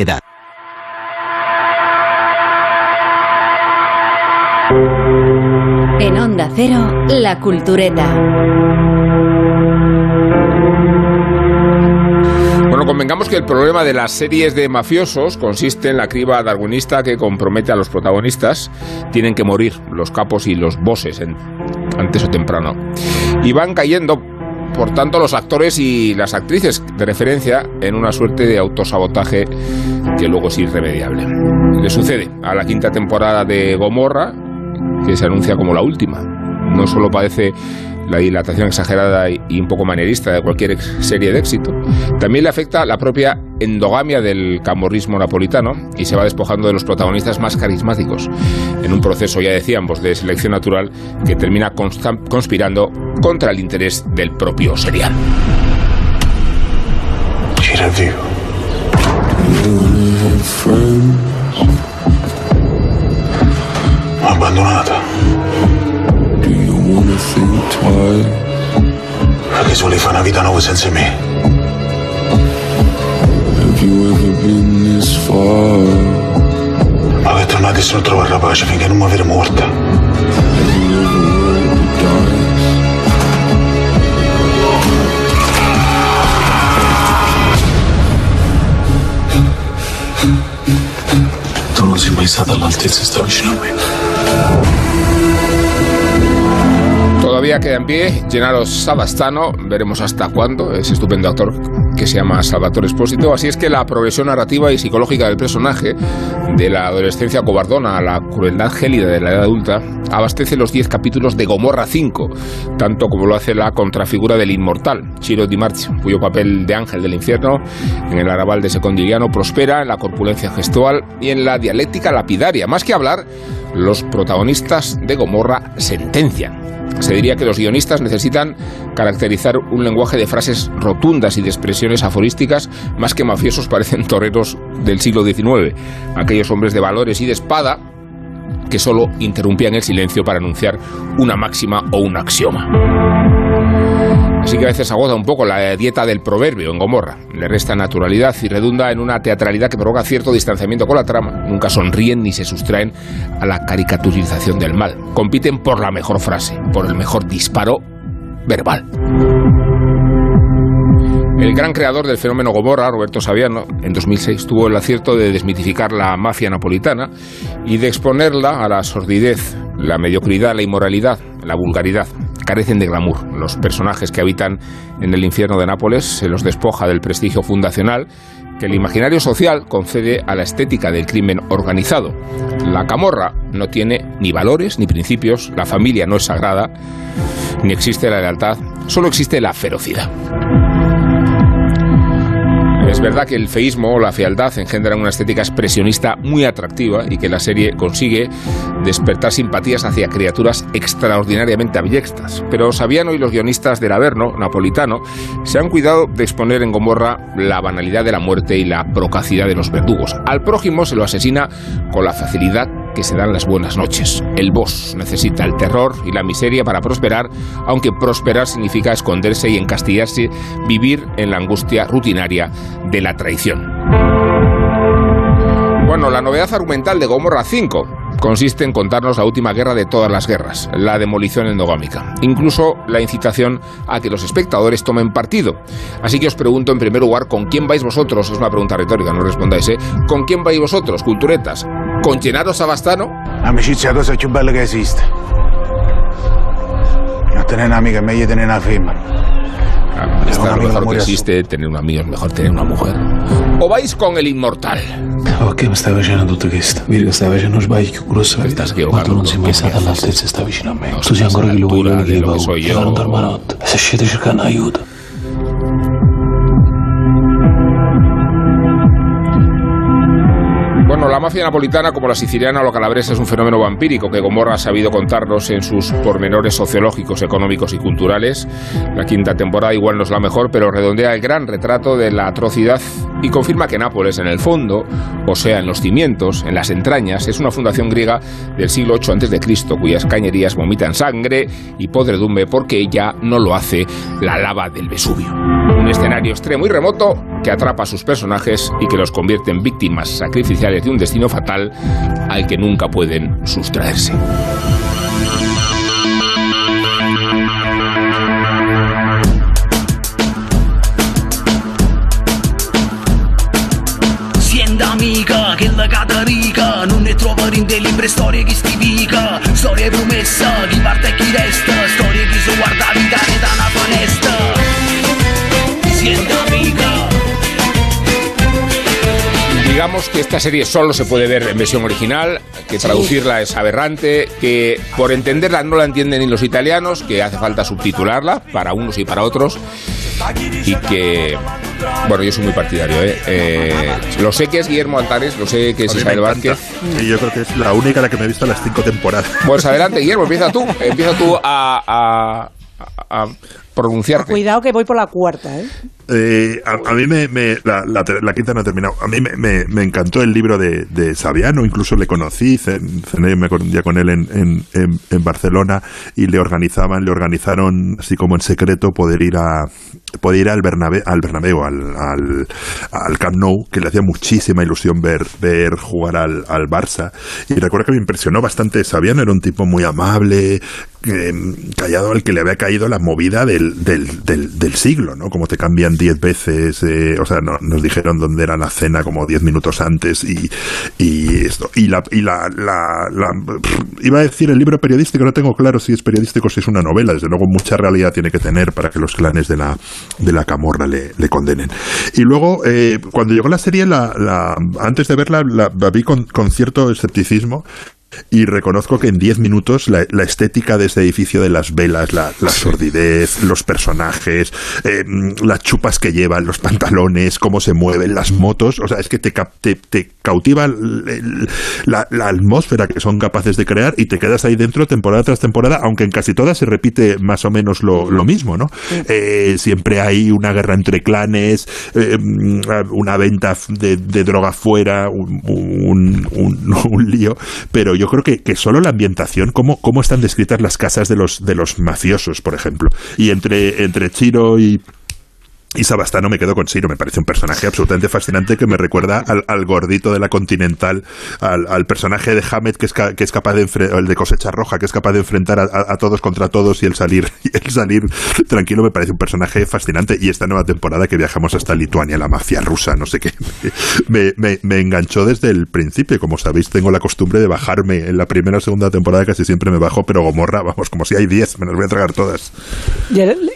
edad. En Onda Cero, La Cultureta. Bueno, convengamos que el problema de las series de mafiosos consiste en la criba darwinista que compromete a los protagonistas. Tienen que morir los capos y los bosses en- antes o temprano. Y van cayendo, por tanto, los actores y las actrices de referencia en una suerte de autosabotaje que luego es irremediable. Le sucede a la quinta temporada de Gomorra, que se anuncia como la última. No solo padece la dilatación exagerada y un poco manierista de cualquier serie de éxito, también le afecta la propia endogamia del camorrismo napolitano y se va despojando de los protagonistas más carismáticos, en un proceso, ya decíamos, de selección natural que termina conspirando contra el interés del propio serial. Abbandonata. Perché soli fa una vita nuova senza me? Ma che tornate se non trovare la pace finché non mi avete morta. Tu non sei mai stata all'altezza e sta vicino a me. Todavía queda en pie Gennaro Savastano, veremos hasta cuándo, ese estupendo actor que se llama Salvatore Espósito. Así es que la progresión narrativa y psicológica del personaje, de la adolescencia cobardona a la crueldad gélida de la edad adulta, abastece los 10 capítulos de Gomorra 5, tanto como lo hace la contrafigura del inmortal, Ciro Di Marchi, cuyo papel de ángel del infierno en el arrabal de Secondigliano prospera en la corpulencia gestual y en la dialéctica lapidaria. Más que hablar, los protagonistas de Gomorra sentencian. Se diría que los guionistas necesitan caracterizar un lenguaje de frases rotundas y de aforísticas más que mafiosos [LAUGHS] parecen toreros del siglo XIX, aquellos hombres de valores y de espada que solo interrumpían el silencio para anunciar una máxima o un axioma. Así que a veces agota un poco la dieta del proverbio en Gomorra. Le resta naturalidad y redunda en una teatralidad que provoca cierto distanciamiento con la trama. Nunca sonríen ni se sustraen a la caricaturización del mal. Compiten por la mejor frase, por el mejor disparo verbal. El gran creador del fenómeno Gomorra, Roberto Saviano, en 2006 tuvo el acierto de desmitificar la mafia napolitana y de exponerla a la sordidez, la mediocridad, la inmoralidad, la vulgaridad. Carecen de glamour. Los personajes que habitan en el infierno de Nápoles se los despoja del prestigio fundacional que el imaginario social concede a la estética del crimen organizado. La camorra no tiene ni valores ni principios, la familia no es sagrada, ni existe la lealtad, solo existe la ferocidad. Es verdad que el feísmo o la fealdad engendran una estética expresionista muy atractiva y que la serie consigue despertar simpatías hacia criaturas extraordinariamente abyectas. Pero Saviano y los guionistas del Averno, napolitano, se han cuidado de exponer en Gomorra la banalidad de la muerte y la procacidad de los verdugos. Al prójimo se lo asesina con la facilidad que se dan las buenas noches. El boss necesita el terror y la miseria para prosperar, aunque prosperar significa esconderse y encastillarse, vivir en la angustia rutinaria de la traición. Bueno, la novedad argumental de Gomorra 5 consiste en contarnos la última guerra de todas las guerras, la demolición endogámica. Incluso la incitación a que los espectadores tomen partido. Así que os pregunto en primer lugar, ¿con quién vais vosotros? Es una pregunta retórica, no respondáis, ¿eh? ¿Con quién vais vosotros, culturetas? ¿Con Gennaro Sabastano? Un'amica è meglio di tenere una. Está lo mejor que existe, tener un amigo es mejor tener una mujer. ¿O vais con el inmortal? Ok, mi stai facendo tutto questo? Vedi che stai facendo sbagli più grossi per te. Ma tu non sei mai stato all'altezza e stai vicino a me. tu sei ancora che lo vuoi che de lo que soy yo. non dorma notte. E se scende cercando aiuto. La mafia napolitana, como la siciliana o la calabresa, es un fenómeno vampírico que Gomorra ha sabido contarnos en sus pormenores sociológicos, económicos y culturales. La quinta temporada igual no es la mejor, pero redondea el gran retrato de la atrocidad y confirma que Nápoles, en el fondo, o sea, en los cimientos, en las entrañas, es una fundación griega del siglo VIII a.C., cuyas cañerías vomitan sangre y podredumbre porque ella no lo hace la lava del Vesubio. Un escenario extremo y remoto que atrapa a sus personajes y que los convierte en víctimas sacrificiales de un destino fatal al que nunca pueden sustraerse. Amica che la catarica Non ne trovare in dei libri storie che scrivica Storie promessa, chi parte resta Digamos que esta serie solo se puede ver en versión original, que traducirla es aberrante, que por entenderla no la entienden ni los italianos, que hace falta subtitularla para unos y para otros, y que, bueno, yo soy muy partidario, ¿eh? Eh, lo sé que es Guillermo Altares, lo sé que es Isabel. Vázquez. Y yo creo que es la única a la que me he visto las cinco temporadas. Pues adelante, Guillermo, empieza tú, empieza tú a, a- a- a pronunciarte. Cuidado que voy por la cuarta, ¿eh? Eh, a, a mí me, me- la, la ter- la quinta no ha terminado. A mí me, me- me encantó el libro de, de Saviano, incluso le conocí, ce- cené me con- un día con él en, en- en- en Barcelona y le organizaban, le organizaron así como en secreto poder ir a poder ir al Bernabéu, al Bernabéu, al, al, al Camp Nou, que le hacía muchísima ilusión ver, ver jugar al, al Barça. Y recuerdo que me impresionó bastante Saviano, era un tipo muy amable, eh, callado al que le había caído la movida del, del, del, del siglo, ¿no? Como te cambian diez veces, eh, o sea, no- nos dijeron dónde era la cena como diez minutos antes y, esto. Y la, y la, la, la- iba a decir el libro periodístico, no tengo claro si es periodístico o si es una novela, desde luego mucha realidad tiene que tener para que los clanes de la, de la camorra le, condenen. Y luego, eh, cuando llegó la serie, la, la, antes de verla, la, la vi con, con cierto escepticismo. Y reconozco que en 10 minutos la, la estética de ese edificio de las velas, la, la sordidez, los personajes, eh, las chupas que llevan, los pantalones, cómo se mueven, las motos, o sea, es que te, te, te cautiva el- la, la atmósfera que son capaces de crear y te quedas ahí dentro temporada tras temporada, aunque en casi todas se repite más o menos lo, lo mismo, ¿no? Eh, siempre hay una guerra entre clanes, eh, una venta de, de droga fuera, un, un- un- [LAUGHS] un lío, pero yo creo que, que solo la ambientación, cómo, cómo están descritas las casas de los, de los mafiosos, por ejemplo, y entre, entre Chiro y, y Sabastano me quedo con Ciro, me parece un personaje absolutamente fascinante que me recuerda al, al gordito de la Continental, al, al personaje de Hammett que es, que es capaz de el de cosecha roja, que es capaz de enfrentar a, a- a todos contra todos y el salir, [LAUGHS] y el salir tranquilo me parece un personaje fascinante. Y esta nueva temporada que viajamos hasta Lituania, la mafia rusa, no sé qué, [LAUGHS] me, me- me enganchó desde el principio. Como sabéis, tengo la costumbre de bajarme en la primera o segunda temporada, casi siempre me bajo, pero Gomorra, vamos, como si hay 10, me las voy a tragar todas.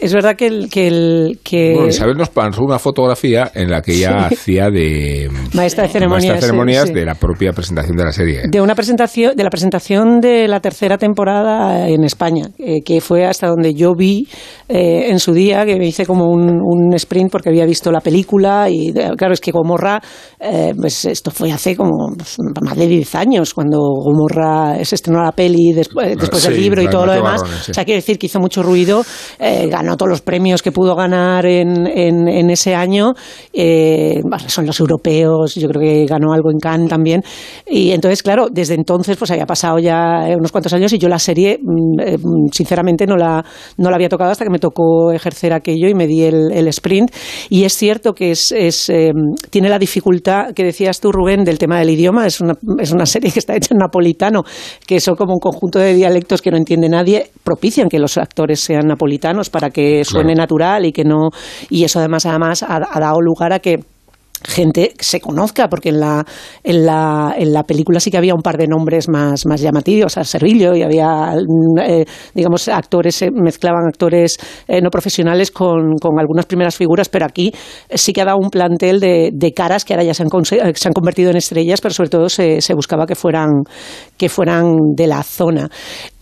Es verdad que el... Que el que Bueno, vez nos pasó una fotografía en la que ella hacía de Maestra de ceremonias, maestra de, ceremonias sí, sí. de la propia presentación de la serie. De una presentación, de la presentación de la tercera temporada en España, eh, que fue hasta donde yo vi eh, en su día, que me hice como un, un sprint porque había visto la película y eh, claro, es que Gomorra, eh, pues esto fue hace como pues, más de 10 años, cuando Gomorra se estrenó la peli después, después del Sí, libro y todo lo demás. Barrones, sí. O sea, quiere decir que hizo mucho ruido, eh, ganó todos los premios que pudo ganar en, en, en ese año, eh, son los europeos, yo creo que ganó algo en Cannes también, y entonces, claro, desde entonces pues había pasado ya eh, unos cuantos años y yo la serie, mm, eh, mm, sinceramente, no la, no la había tocado hasta que me tocó ejercer aquello y me di el, el sprint, y es cierto que es, es, eh, tiene la dificultad que decías tú, Rubén, del tema del idioma, es una, es una serie que está hecha en napolitano, que son como un conjunto de dialectos que no entiende nadie, propician que los actores sean napolitanos para que suene Claro. natural y que no y eso además además ha, dado lugar a que gente se conozca porque en la, en la en la película sí que había un par de nombres más más llamativos a Servillo y había eh, digamos actores eh, mezclaban actores eh, no profesionales con, con algunas primeras figuras pero aquí sí que ha dado un plantel de, caras que ahora ya se han, se han convertido en estrellas pero sobre todo se, se buscaba que fueran que fueran de la zona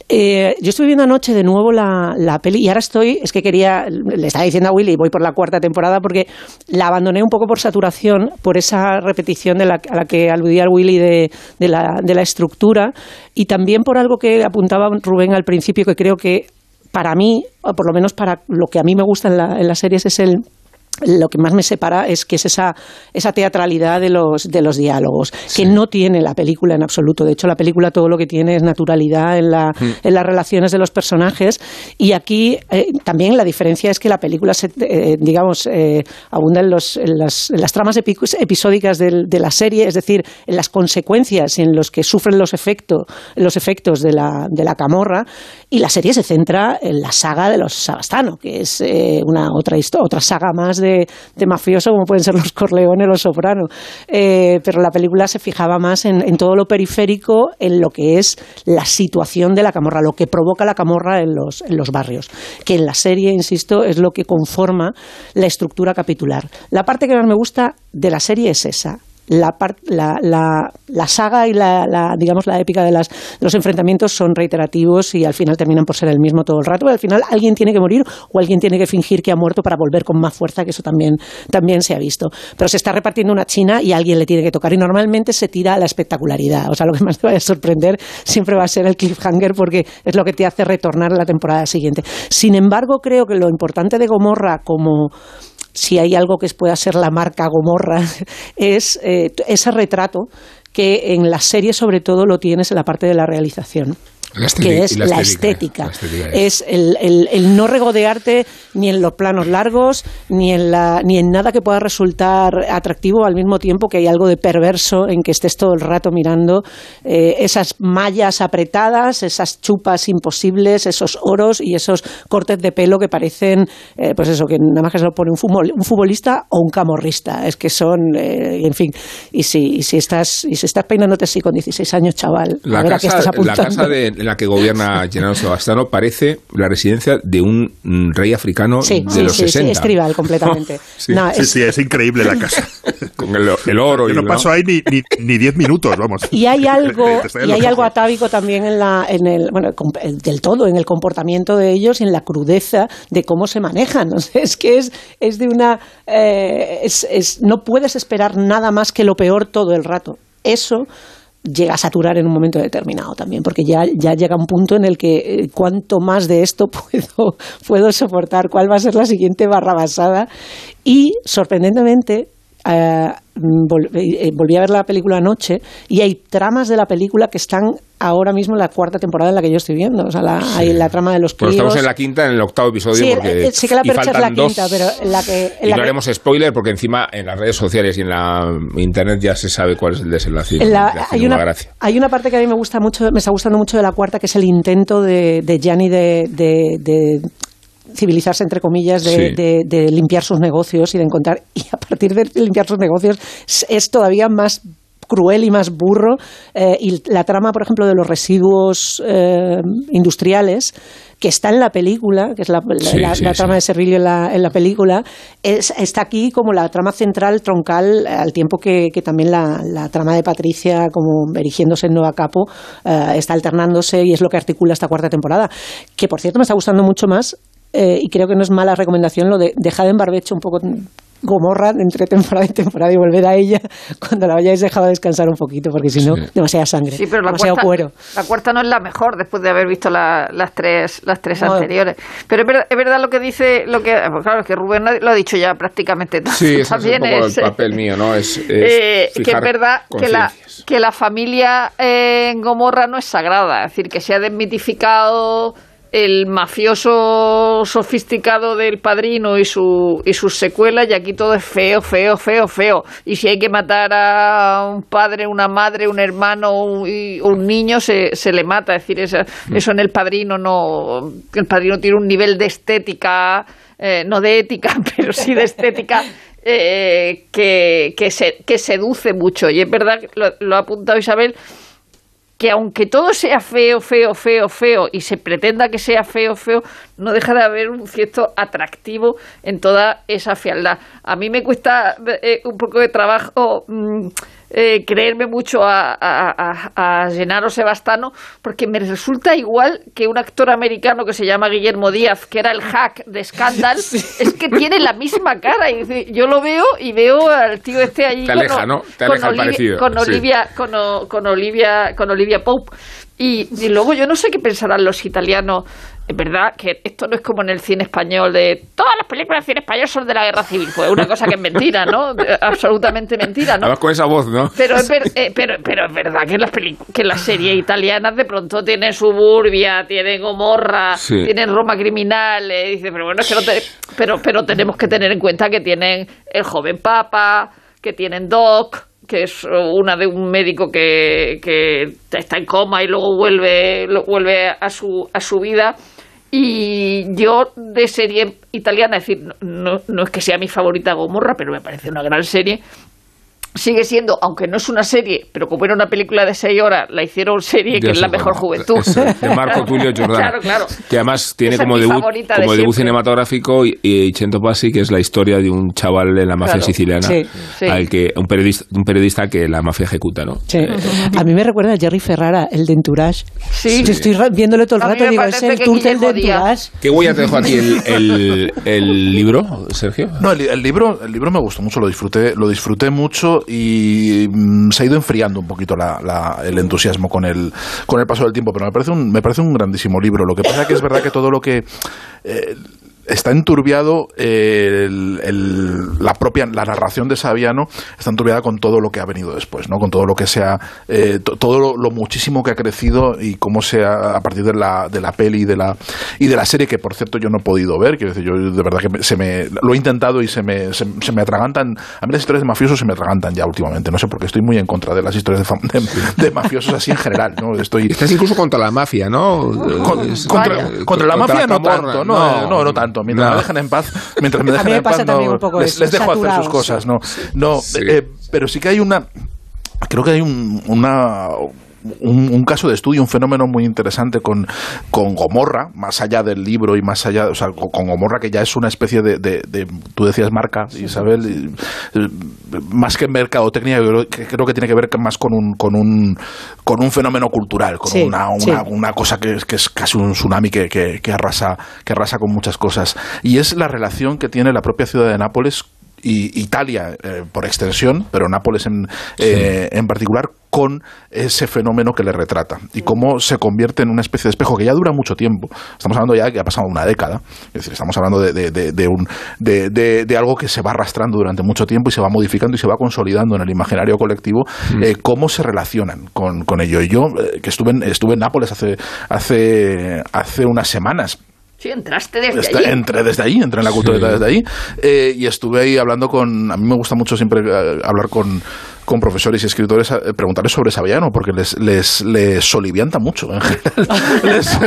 eh, yo estuve viendo anoche de nuevo la, la peli y ahora estoy, es que quería, le estaba diciendo a Willy, voy por la cuarta temporada porque la abandoné un poco por saturación, por esa repetición de la, a la que aludía Willy de, de, la, de estructura y también por algo que apuntaba Rubén al principio que creo que para mí, o por lo menos para lo que a mí me gusta en, la, en las series es el lo que más me separa es que es esa, esa teatralidad de los, de los diálogos, que no tiene la película en absoluto. De hecho, la película todo lo que tiene es naturalidad en, la, Mm. en las relaciones de los personajes. Y aquí eh, también la diferencia es que la película, se, eh, digamos, eh, abunda en, los, en, las, en las tramas epi- episódicas del- de la serie, es decir, en las consecuencias y en los que sufren los efectos, los efectos de la, de la camorra. Y la serie se centra en la saga de los Sabastano, que es eh, una otra, otra saga más de, de mafioso, como pueden ser los Corleone, los Soprano. Eh, pero la película se fijaba más en, todo lo periférico, en lo que es la situación de la camorra, lo que provoca la camorra en los, en los barrios. Que en la serie, insisto, es lo que conforma la estructura capitular. La parte que más me gusta de la serie es esa. La, par- la, saga y la, digamos la épica de las, los enfrentamientos son reiterativos y al final terminan por ser el mismo todo el rato. Al final alguien tiene que morir o alguien tiene que fingir que ha muerto para volver con más fuerza, que eso también, también se ha visto. Pero se está repartiendo una china y alguien le tiene que tocar. Y normalmente se tira a la espectacularidad. O sea, lo que más te vaya a sorprender siempre va a ser el cliffhanger porque es lo que te hace retornar a la temporada siguiente. Sin embargo, creo que lo importante de Gomorra como si hay algo que pueda ser la marca Gomorra, [LAUGHS] es eh, ese retrato que en la serie sobre todo lo tienes en la parte de la realización. Que es la, la estética. estética, la estética es el, el- el no regodearte ni en los planos largos, ni en, la, ni en nada que pueda resultar atractivo al mismo tiempo que hay algo de perverso en que estés todo el rato mirando eh, esas mallas apretadas, esas chupas imposibles, esos oros y esos cortes de pelo que parecen, eh, pues eso, que nada más que se lo pone un, futbol- un futbolista o un camorrista. Es que son, eh, en fin, y si, y si estás y si estás peinándote así con 16 años, chaval, La a ver a qué estás casa, la apuntando. casa de, en la que gobierna Gennaro Sebastano parece la residencia de un mm, rey africano Sí, de sí, los sí, sí, 60. es tribal completamente. [LAUGHS] Sí. No, Sí, es- sí, es increíble la casa. [LAUGHS] Con el, el oro Yo y no ¿no? paso ahí ni ni- ni diez minutos, vamos. Y hay [LAUGHS] algo, y hay algo atávico también en la, en el, bueno, del todo, en el comportamiento de ellos y en la crudeza de cómo se manejan. O sea, es que es, es de una, eh, es, es- no puedes esperar nada más que lo peor todo el rato. Eso llega a saturar en un momento determinado también, porque ya, ya llega un punto en el que eh, cuánto más de esto [LAUGHS] puedo, puedo soportar, cuál va a ser la siguiente barra basada. Y sorprendentemente, eh, vol- eh, volví a ver la película anoche y hay tramas de la película que están ahora mismo en la cuarta temporada en la que yo estoy viendo. O sea, la, hay la trama de los críos. estamos en la quinta, en el octavo episodio. Sí, porque, eh, sí que la percha es la dos. quinta, pero en la que... en Y la no que- haremos spoiler porque encima en las redes sociales y en la internet ya se sabe cuál es el desenlace. En la- hace hay, una, hay una parte que a mí me gusta mucho, me está gustando mucho de la cuarta, que es el intento de, de Gianni de, de- de civilizarse, entre comillas, de, Sí. de- de limpiar sus negocios y de encontrar, y a partir de limpiar sus negocios es, todavía más cruel y más burro. eh, y la trama, por ejemplo, de los residuos eh, industriales, que está en la película, que es la, la- Sí, la- sí, la trama de Serrillo en la, en la película, es- está aquí como la trama central, troncal, al tiempo que, que también la, la trama de Patricia, como erigiéndose en Nueva Capo, eh, está alternándose y es lo que articula esta cuarta temporada. Que, por cierto, me está gustando mucho más eh, y creo que no es mala recomendación lo de dejar en barbecho un poco Gomorra entre temporada y temporada y volver a ella [LAUGHS] cuando la hayáis dejado descansar un poquito, porque si no, demasiada sangre, Sí, pero la demasiado cuarta, cuero. la cuarta no es la mejor después de haber visto la- las tres, las tres No. anteriores. Pero es verdad, es verdad lo que dice, lo que, pues claro, es que Rubén lo ha dicho ya prácticamente todo. Sí, ese es un También poco es, el papel mío, ¿no? Es, es eh, que es verdad que la, que la familia eh, en Gomorra no es sagrada, es decir, que se ha desmitificado el mafioso sofisticado del padrino y su y sus secuelas y aquí todo es feo, feo, feo, feo. Y si hay que matar a un padre, una madre, un hermano un, y un niño, se, se le mata. Es decir, esa- eso en el padrino no... El padrino tiene un nivel de estética, eh, no de ética, [LAUGHS] pero sí de estética eh, que, que, se- que seduce mucho. Y es verdad, que lo, lo ha apuntado Isabel, que aunque todo sea feo, feo, feo, feo, y se pretenda que sea feo, feo, no deja de haber un cierto atractivo en toda esa fealdad. A mí me cuesta eh, un poco de trabajo mm, eh, creerme mucho a, a, a- a Gennaro Sebastano, porque me resulta igual que un actor americano que se llama Guillermo Díaz, que era el hack de Scandal, [LAUGHS] es que tiene la misma cara. Y yo lo veo y veo al tío este allí Te aleja, ¿no? Te con aleja el Olivia- parecido, con sí. Olivia con, O- con Olivia con Olivia Pope y, y luego yo no sé qué pensarán los italianos es verdad que esto no es como en el cine español de todas las películas de cine español son de la guerra civil pues una cosa que es mentira no [LAUGHS] absolutamente mentira no Además con esa voz, ¿no? pero es, ver- eh, pero, pero es verdad que las, que las series italianas de pronto tienen Suburbia, tienen Gomorra, Sí. tienen Roma Criminal. eh, dice, pero bueno, es que no te- pero, pero tenemos que tener en cuenta que tienen El Joven Papa, que tienen Doc, que es una de un médico que, que está en coma y luego vuelve, vuelve a, su, a su vida. Y yo de serie italiana, es decir, no, no- no es que sea mi favorita Gomorra, pero me parece una gran serie. Sigue siendo, aunque no es una serie, pero como era una película de seis horas, la hicieron serie, que es la mejor juventud. De Marco Tulio [LAUGHS] Giordano. Claro, claro. Que además tiene Esa como debut, de como debut cinematográfico y, y Cento Passi, que es la historia de un chaval en la mafia Claro. siciliana, Sí. Sí. al que un periodista, un periodista que la mafia ejecuta, ¿no? Sí. A mí me recuerda a Jerry Ferrara, el de Entourage. Sí. Yo estoy viéndole todo el rato y digo, es el que Turtel de Entourage. ¿Qué huella te dejó a ti el, el, el libro, Sergio? No, el, el libro, el libro me gustó mucho, lo disfruté, lo disfruté mucho y mm, se ha ido enfriando un poquito la- la- el entusiasmo con el, con el paso del tiempo, pero me parece un, me parece un grandísimo libro. Lo que pasa que es verdad que todo lo que eh, está enturbiado eh, el- el- la propia la narración de Saviano está enturbiada con todo lo que ha venido después, ¿no? Con todo lo que sea eh, to- todo lo, lo muchísimo que ha crecido y cómo se ha, a partir de la, de la peli y de la y de la serie que por cierto yo no he podido ver, quiero decir, yo de verdad que se me lo he intentado y se me, se, se me atragantan, a mí las historias de mafiosos se me atragantan ya últimamente, no sé porque estoy muy en contra de las historias de, de- de mafiosos así en general, ¿no? Estoy Estás incluso contra la mafia, ¿no? con- contra, eh, contra la mafia no tanto, no, no, no, tanto. Mientras No. me dejen en paz, [LAUGHS] mientras me A dejen mí me en paz, pasa no, también un poco les, eso, les dejo hacer sus cosas, no, no, Sí. eh, pero sí que hay una, creo que hay un, una un, un caso de estudio, un fenómeno muy interesante con, con Gomorra, más allá del libro y más allá, o sea, con Gomorra que ya es una especie de, de- de- tú decías marca, Isabel, y, eh, más que mercadotecnia, yo creo que, tiene que ver más con un, con un, con un fenómeno cultural, con Sí, una, una, una cosa que es, que es casi un tsunami que, que, que arrasa, que arrasa con muchas cosas. Y es la relación que tiene la propia ciudad de Nápoles y Italia eh, por extensión, pero Nápoles en, eh, en particular, con ese fenómeno que le retrata y cómo se convierte en una especie de espejo que ya dura mucho tiempo. Estamos hablando ya que ha pasado una década, es decir, estamos hablando de, de, de- de un, de, de- de algo que se va arrastrando durante mucho tiempo y se va modificando y se va consolidando en el imaginario colectivo, eh, cómo se relacionan con, con ello. Y yo, eh, que estuve en, estuve en Nápoles hace, hace, hace unas semanas, Sí, entraste desde Está- allí. entré desde ahí, entré en la cultura desde ahí eh, y estuve ahí hablando con, a mí me gusta mucho siempre eh, hablar con con profesores y escritores a eh, preguntarles sobre Saviano, porque les, les, les solivianta mucho en general. [LAUGHS] Les-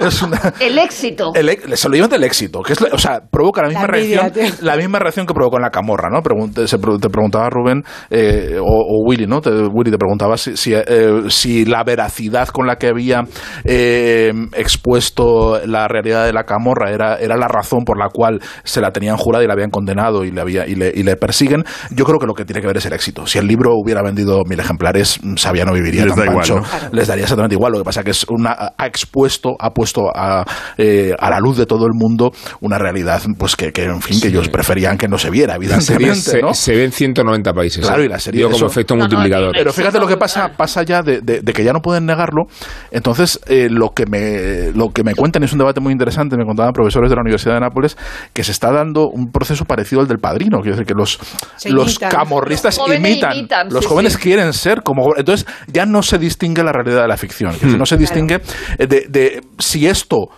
es una- El éxito. el, ex- les solivianta el éxito, que es, la- o sea, provoca la misma reacción, la misma reacción que provocó en la camorra, ¿no? Pregun- se te preguntaba Rubén eh, o, o Willy, ¿no? Te, Willy te preguntaba si, si, eh, si la veracidad con la que había eh, expuesto la realidad de la camorra era, era la razón por la cual se la tenían jurada y la habían condenado y le, había, y le, y le persiguen. Yo creo que lo que tiene que ver es el éxito. Si el libro hubiera vendido mil ejemplares, Sabiano viviría Les tan da igual, pancho. ¿no? Les daría exactamente igual. Lo que pasa que es una, ha expuesto, ha puesto a, eh, a la luz de todo el mundo una realidad pues que, que en fin, que ellos preferían que no se viera, evidentemente, se, ¿no? se ve en 190 países. Claro, ¿eh? y la serie Digo, como eso- efecto multiplicador. Pero fíjate lo que pasa, pasa ya de, de- de que ya no pueden negarlo. Entonces, eh, lo que me lo que me cuentan es un debate muy interesante. Me contaban profesores de la Universidad de Nápoles que se está dando un proceso parecido al del padrino. Quiero decir que los, Se los imitan. camorristas imitan. Los sí, jóvenes sí. quieren ser como. Entonces, ya no se distingue la realidad de la ficción. Hmm. No se distingue eh, de, de si esto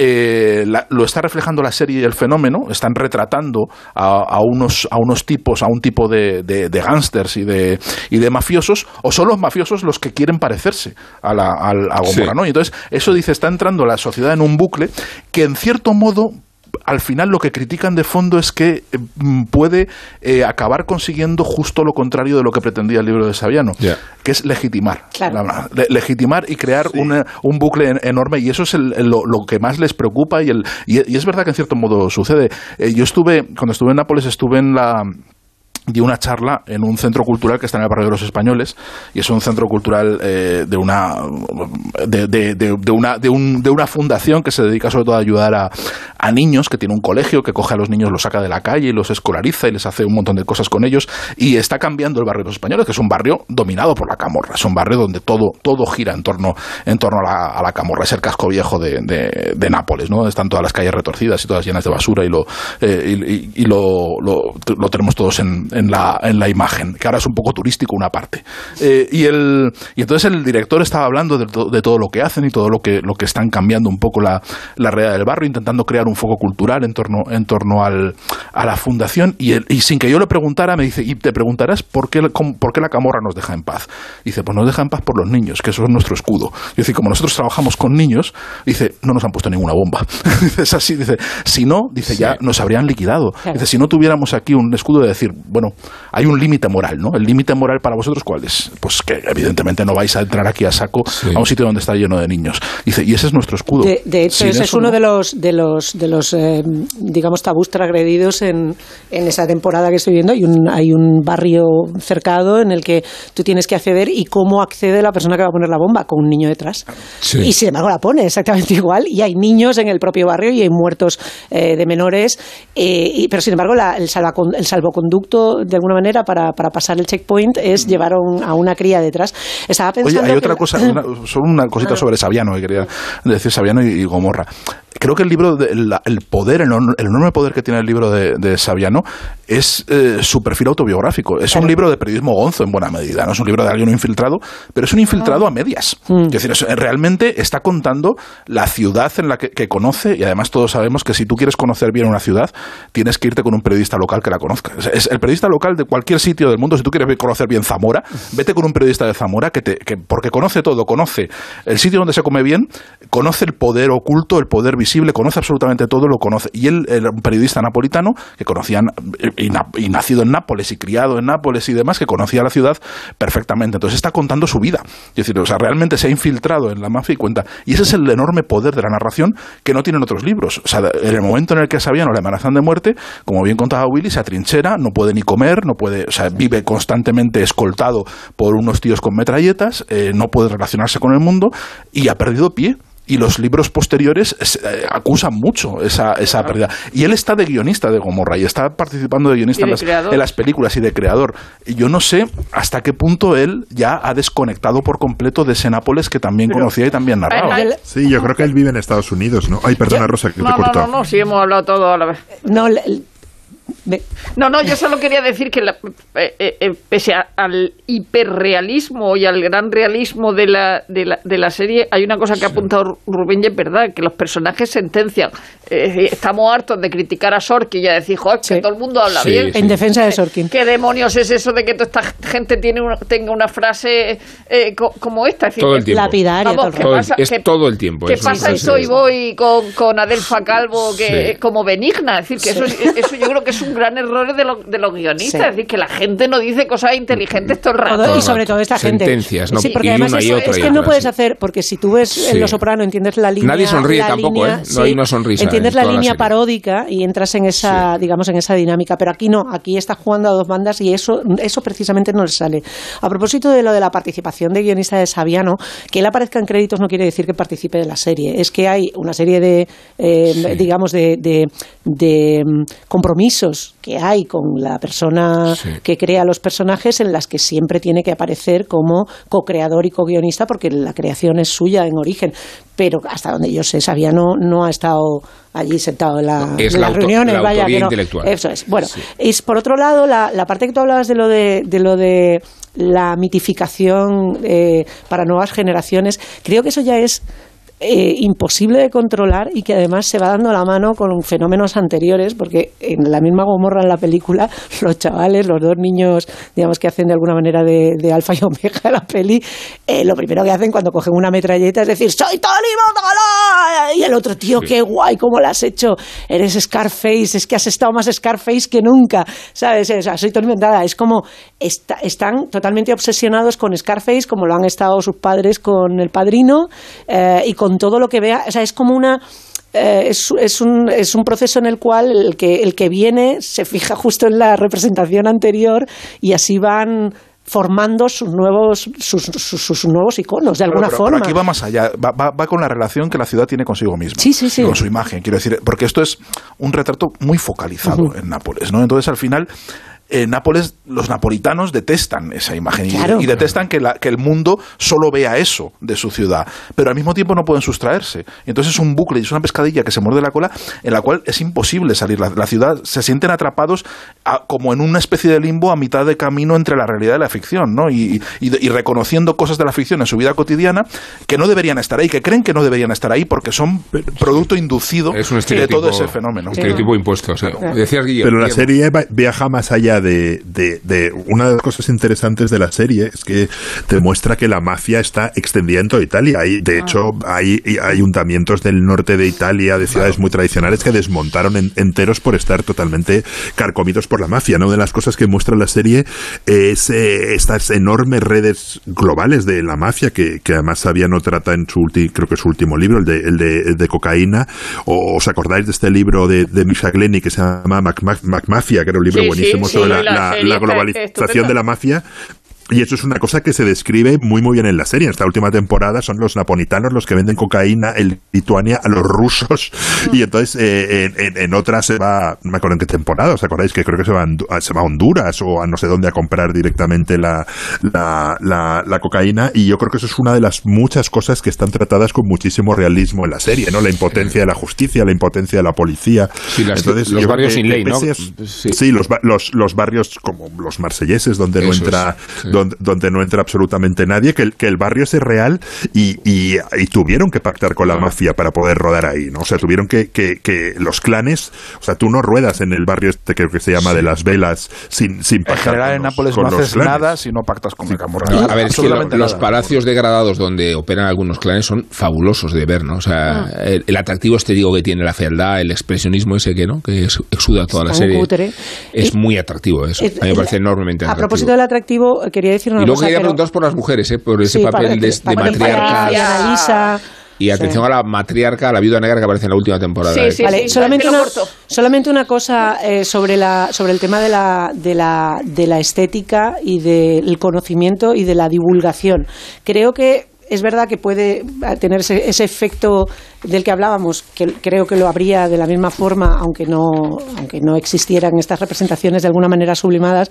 eh, la- lo está reflejando la serie y el fenómeno, están retratando a, a unos, a unos tipos, a un tipo de, de, de gángsters y de, y de mafiosos, o son los mafiosos los que quieren parecerse a, la, a Gomorra, Sí. ¿no? Y entonces, eso dice, está entrando la sociedad en un bucle que en cierto modo al final lo que critican de fondo es que mm, puede eh, acabar consiguiendo justo lo contrario de lo que pretendía el libro de Saviano, que es legitimar. Claro. La- le- legitimar y crear una- un bucle en- enorme y eso es el- el- lo, lo que más les preocupa y, el, y, y es verdad que en cierto modo sucede. Eh, yo estuve, cuando estuve en Nápoles, estuve en la di una charla en un centro cultural que está en el barrio de los españoles y es un centro cultural eh, de una de, una de, un- de una fundación que se dedica sobre todo a ayudar a, a niños que tiene un colegio que coge a los niños los saca de la calle y los escolariza y les hace un montón de cosas con ellos y está cambiando el barrio de los españoles que es un barrio dominado por la camorra es un barrio donde todo todo gira en torno en torno a la, camorra es el casco viejo de, de- Nápoles no están todas las calles retorcidas y todas llenas de basura y lo eh, y- y lo, lo- lo tenemos todos en, en la, en la imagen, que ahora es un poco turístico una parte. Eh, y, el, y entonces el director estaba hablando de, to- de todo lo que hacen y todo lo que, lo que están cambiando un poco la, la realidad del barrio, intentando crear un foco cultural en torno, en torno al, a la fundación. Y, él- y sin que yo le preguntara, me dice, y te preguntarás por qué, cómo- por qué la camorra nos deja en paz. Dice, pues nos deja en paz por los niños, que eso es nuestro escudo. Y dice, como nosotros trabajamos con niños, dice, no nos han puesto ninguna bomba. [LAUGHS] Dice, es así, dice, si no, dice, ya nos habrían liquidado. Dice, si no tuviéramos aquí un escudo de decir, bueno, hay un límite moral, ¿no? El límite moral para vosotros, ¿cuál es? Pues que evidentemente no vais a entrar aquí a saco a un sitio donde está lleno de niños. Dice, y ese es nuestro escudo. De, de hecho, Sin ese es uno no. de los, de los, de los eh, digamos, tabús transgredidos en, en esa temporada que estoy viendo. Hay un, hay un barrio cercado en el que tú tienes que acceder y cómo accede la persona que va a poner la bomba con un niño detrás. Sí. Y sin embargo la pone exactamente igual y hay niños en el propio barrio y hay muertos eh, de menores. eh, y- pero sin embargo la- el, salvacon- el salvoconducto, de alguna manera, para, para pasar el checkpoint es llevar a, un- a una cría detrás. Estaba Oye, pensando hay que otra la- cosa, [LAUGHS] una- solo una cosita sobre Saviano que quería decir Saviano y, y Gomorra. Creo que el libro, de, la- el poder, el, enorme- el enorme poder que tiene el libro de, de Saviano es eh, su perfil autobiográfico. Es un libro de periodismo gonzo en buena medida. No es un libro de alguien infiltrado, pero es un infiltrado a medias. Es decir, es- realmente está contando la ciudad en la que, que conoce y además todos sabemos que si tú quieres conocer bien una ciudad, tienes que irte con un periodista local que la conozca. Es- es el periodista local de cualquier sitio del mundo, si tú quieres conocer bien Zamora, vete con un periodista de Zamora que te, que, porque conoce todo, conoce el sitio donde se come bien, conoce el poder oculto, el poder visible, conoce absolutamente todo, lo conoce. Y él un periodista napolitano que conocía y, na- y nacido en Nápoles y criado en Nápoles y demás, que conocía la ciudad perfectamente. Entonces está contando su vida. Es decir, o sea, realmente se ha infiltrado en la mafia y cuenta. Y ese es el enorme poder de la narración que no tienen otros libros. O sea, en el momento en el que Sabiano le amenazan de muerte, como bien contaba Willy, se atrinchera, no puede ni comer, no puede, o sea, vive constantemente escoltado por unos tíos con metralletas, eh, no puede relacionarse con el mundo y ha perdido pie. Y los libros posteriores eh, acusan mucho esa, esa pérdida. Y él está de guionista de Gomorra y está participando de guionista en las, creador. en las películas y de creador. Y yo no sé hasta qué punto él ya ha desconectado por completo de ese Nápoles que también conocía y también narraba. Sí, yo creo que él vive en Estados Unidos, ¿no? Ay, perdona, Rosa, que te he No, no, cortado. no, no, sí hemos hablado todo a la vez. No, le- No, no, yo solo quería decir que la- eh, eh, eh, pese a- al hiperrealismo y al gran realismo de la, de la, de la serie, hay una cosa que ha apuntado Rubén y es verdad, que los personajes sentencian. Eh, estamos hartos de criticar a Sorkin y a decir, "Joder, que todo el mundo habla Sí, bien. sí. En defensa de Sorkin. ¿Qué demonios es eso de que toda esta gente tiene una- tenga una frase eh, co- como esta? Es decir, Todo el que- tiempo. Lapidaria, Vamos, todo el ¿qué Todo el- pasa? es ¿Qué- todo el tiempo. ¿Qué pasa y soy voy con, con Adelfa Calvo que Sí. como benigna? Es decir, que eso, es- eso yo creo que es un gran error de, lo- de los guionistas. Sí. Es decir, que la gente no dice cosas inteligentes todo el rato. Todo- y sobre todo esta gente. Sentencias, ¿no? Sí, porque Y además una y eso- otra es que otra, no puedes hacer, porque si tú ves Sí. en Los Soprano entiendes la línea. Nadie sonríe tampoco, línea- ¿eh? No hay una sonrisa Entiendes en la línea paródica y entras en esa, digamos, en esa dinámica. Pero aquí no, aquí está jugando a dos bandas y eso, eso precisamente no le sale. A propósito de lo de la participación de guionista de Saviano, que él aparezca en créditos no quiere decir que participe de la serie. Es que hay una serie de, eh, digamos, de, de- de, mm, que hay con la persona Sí. que crea los personajes en las que siempre tiene que aparecer como co-creador y co-guionista porque la creación es suya en origen. Pero hasta donde yo sé, Saviano no ha estado allí sentado en, la- Es en la las auto- reuniones. la vaya, que no- intelectual. Eso es. Bueno, Sí. y por otro lado, la, la parte que tú hablabas de lo de, de lo de la mitificación eh, para nuevas generaciones, creo que eso ya es eh, imposible de controlar y que además se va dando la mano con fenómenos anteriores, porque en la misma Gomorra en la película, [LAUGHS] los chavales, los dos niños, digamos que hacen de alguna manera de, de alfa y omega la peli, eh, lo primero que hacen cuando cogen una metralleta es decir, ¡Soy Tony Montana! Y el otro, tío, qué guay, ¿cómo lo has hecho? Eres Scarface, es que has estado más Scarface que nunca, ¿sabes? O sea, soy Tony Montana. Es como, está- están totalmente obsesionados con Scarface, como lo han estado sus padres con El Padrino, eh, y con todo lo que vea, o sea, es como una... eh, es, es un, es un proceso en el cual el que, el que viene se fija [LAUGHS] justo en la representación anterior y así van formando sus nuevos sus, sus, sus nuevos iconos de alguna Pero- pero- forma Pero aquí va más allá, va, va- va con la relación que la ciudad tiene consigo misma. Sí, sí, sí. Con su imagen, quiero decir, porque esto es un retrato muy focalizado en Nápoles, ¿no? Entonces, al final, en Nápoles, los napolitanos detestan esa imagen y- Claro. y, detestan que, la- que el mundo solo vea eso de su ciudad, pero al mismo tiempo no pueden sustraerse. Y entonces es un bucle y es una pescadilla que se muerde la cola en la cual es imposible salir. La, la ciudad se sienten atrapados a- como en una especie de limbo a mitad de camino entre la realidad y la ficción, ¿no? Y, y- y reconociendo cosas de la ficción en su vida cotidiana que no deberían estar ahí, que creen que no deberían estar ahí porque son producto inducido Es un de estereotipo, todo ese fenómeno. estereotipo impuesto. o sea, decías, Guillermo. Pero la serie va- viaja más allá de, de- de- Una de las cosas interesantes de la serie es que te muestra que la mafia está extendida en toda Italia. Hay, de hecho, hay, hay ayuntamientos del norte de Italia, de ciudades muy tradicionales, que desmontaron en- enteros por estar totalmente carcomidos por la mafia. ¿no? Una de las cosas que muestra la serie es eh, estas enormes redes globales de la mafia que, que además Saviano trata en su ulti- creo que su último libro, el de, el de, el de cocaína. O, ¿Os acordáis de este libro de, de Misha Glenny que se llama Mac, Mac- Mac Mafia, que era un libro Sí, buenísimo sí, sobre la, globalización de la mafia? Y eso es una cosa que se describe muy muy bien en la serie. En esta última temporada son los napolitanos los que venden cocaína en Lituania a los rusos. Y entonces eh, en, en- en otras se va, no me acuerdo en qué temporada, ¿os acordáis? Que creo que se va, a se va a Honduras o a no sé dónde a comprar directamente la, la, la- la cocaína. Y yo creo que eso es una de las muchas cosas que están tratadas con muchísimo realismo en la serie, ¿no? La impotencia de la justicia, la impotencia de la policía. Sí, las- Entonces, los barrios que- sin ley, ¿no? a- Sí. Sí, los, ba- los, los barrios como los marselleses, donde no entra, es, sí. Donde, donde no entra absolutamente nadie, que el, que el barrio es real y, y, y tuvieron que pactar con la mafia para poder rodar ahí, ¿no? O sea, tuvieron que, que, que los clanes, o sea, tú no ruedas en el barrio este que, que se llama de las velas sin, sin En pactar general, con en los- Nápoles no los haces clanes. nada si no pactas con el Camorra. A ver, es que lo- los palacios degradados donde operan algunos clanes son fabulosos de ver, ¿no? O sea, el, el atractivo estético que tiene la fealdad, el expresionismo ese que, ¿no? Que es- exuda toda la serie. cutre. Es Y- muy atractivo eso. Es- A mí me es- parece enormemente A atractivo. propósito del atractivo, eh, quería decir una y luego cosa. quería pero- preguntaros por las mujeres, ¿eh? Por ese Sí, papel para- de, de matriarcas. Y atención Sí. a la matriarca, a la viuda negra que aparece en la última temporada. Sí, ¿eh? sí, Vale, sí, solamente, una, solamente una cosa eh, sobre, la, sobre el tema de la, de, la, de la estética y del conocimiento y de la divulgación. Creo que es verdad que puede tener ese, ese efecto del que hablábamos, que creo que lo habría de la misma forma, aunque no, aunque no existieran estas representaciones de alguna manera sublimadas,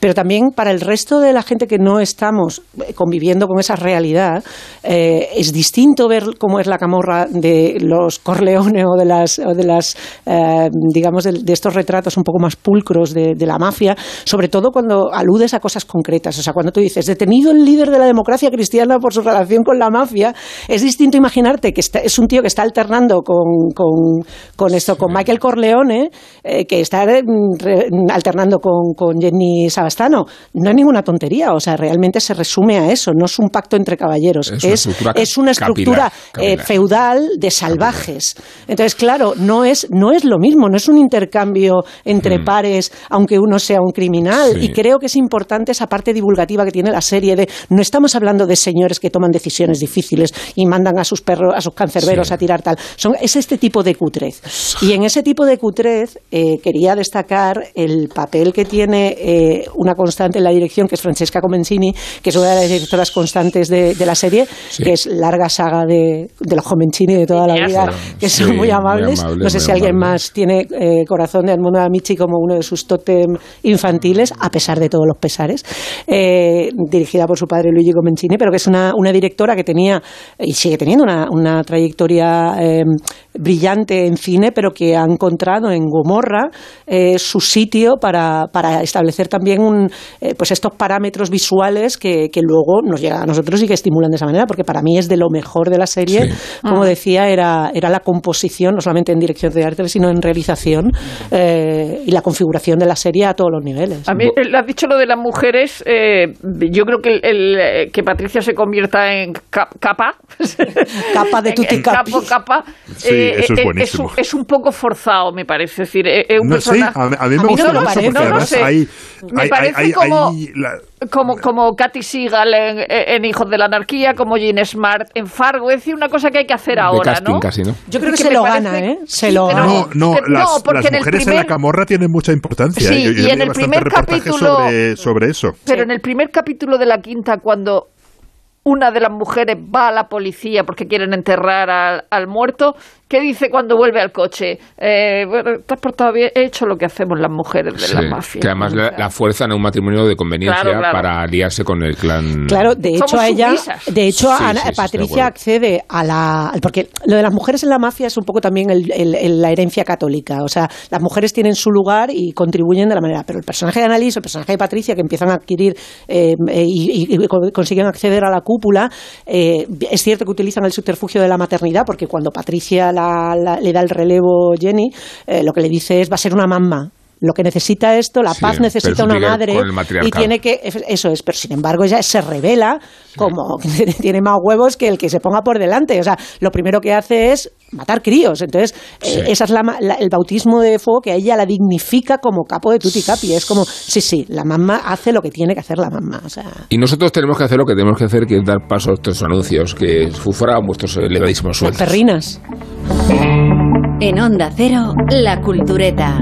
pero también para el resto de la gente que no estamos conviviendo con esa realidad, eh, es distinto ver cómo es la camorra de los Corleone o de las, o de las eh, digamos, de, de estos retratos un poco más pulcros de, de la mafia, sobre todo cuando aludes a cosas concretas. O sea, cuando tú dices, detenido el líder de la democracia cristiana por su relación con la mafia, es distinto imaginarte que está- es un tío que está alternando con, con, con esto, con Michael Corleone, eh, que está eh, re- alternando con, con Jenny Sabastano. No es ninguna tontería, o sea, realmente se resume a eso, no es un pacto entre caballeros, Es una es, estructura es una estructura capilar, eh, feudal de salvajes. Entonces, claro, no es, no es lo mismo, no es un intercambio entre pares, aunque uno sea un criminal. Sí. Y creo que es importante esa parte divulgativa que tiene la serie de no estamos hablando de señores que toman decisiones difíciles y mandan a sus perros, a sus cancerberos Sí. a tirar tal. Son, es este tipo de cutrez. Y en ese tipo de cutrez eh, quería destacar el papel que tiene eh, una constante en la dirección, que es Francesca Comencini, que es una de las directoras constantes de, de la serie, Sí. que es larga saga de, de los Comencini de toda la vida, que son muy muy amables. amables, no sé si alguien más tiene eh, corazón de Edmundo Amici como uno de sus tótem infantiles, a pesar de todos los pesares, dirigida por su padre Luigi Comencini, pero que es una, una directora que tenía y sigue teniendo una, una trayectoria eh, brillante en cine, pero que ha encontrado en Gomorra eh, su sitio para, para establecer también un, eh, pues estos parámetros visuales que, que luego nos llegan a nosotros y que estimulan de esa manera, porque para mí es de lo mejor de la serie. Sí. Como Ah. decía, era, era la composición, no solamente en dirección de arte, sino en realización eh, y la configuración de la serie a todos los niveles. A mí, has dicho lo de las mujeres, eh, yo creo que el, el, que Patricia se convierta en ca- capa, [LAUGHS] Capa de tutti capi. Capa, Sí, eso es eh, buenísimo. un, es un poco forzado, me parece. Es decir, eh, es un No, personaje... a, mí- a mí me A mí gusta no me mucho parece. porque No, no además sé. hay, Me hay- parece hay- como- hay la- como, como Katy Seagal en, en Hijos de la Anarquía, como Jean Smart en Fargo. Es decir, una cosa que hay que hacer ahora, casting ¿no? casi, ¿no? Yo creo que, que se lo parece- gana, ¿eh? Se lo gana. No, no, que- no, las, porque las en el mujeres en la primer- camorra tienen mucha importancia. Sí, Yo- yo y en el primer capítulo- sobre, sobre eso. Pero en el primer capítulo de la quinta, cuando una de las mujeres va a la policía porque quieren enterrar al, al muerto, ¿qué dice cuando vuelve al coche? Eh, bueno, te has portado bien, he hecho lo que hacemos las mujeres de la mafia. que además la, la fuerzan a un matrimonio de conveniencia Claro, claro. para aliarse con el clan. Claro, de hecho Somos a ella, sumisas. de hecho Sí, a sí, sí, estoy de Patricia accede a la, porque lo de las mujeres en la mafia es un poco también el- el- el- la herencia católica, o sea, las mujeres tienen su lugar y contribuyen de la manera, pero el personaje de Annalise, el personaje de Patricia que empiezan a adquirir eh, y, y- y con- consiguen acceder a la cúpula, eh, es cierto que utilizan el subterfugio de la maternidad porque cuando Patricia la- la- le da el relevo Jenny, eh, lo que le dice es va a ser una mamá. Lo que necesita esto, la Sí, paz necesita una madre y tiene que eso es, pero sin embargo ella se revela como [LAUGHS] que tiene más huevos que el que se ponga por delante. O sea, lo primero que hace es matar críos. Entonces, eh, Sí. esa es la, ma- la- el bautismo de fuego que a ella la dignifica como capo de tutti capi. Es como, sí, sí, la mamá hace lo que tiene que hacer la mamá. O sea, Y nosotros tenemos que hacer lo que tenemos que hacer, que es dar paso a estos anuncios, que fuera vuestros elevadísimos las sueldos. perrinas. En Onda Cero, La Cultureta.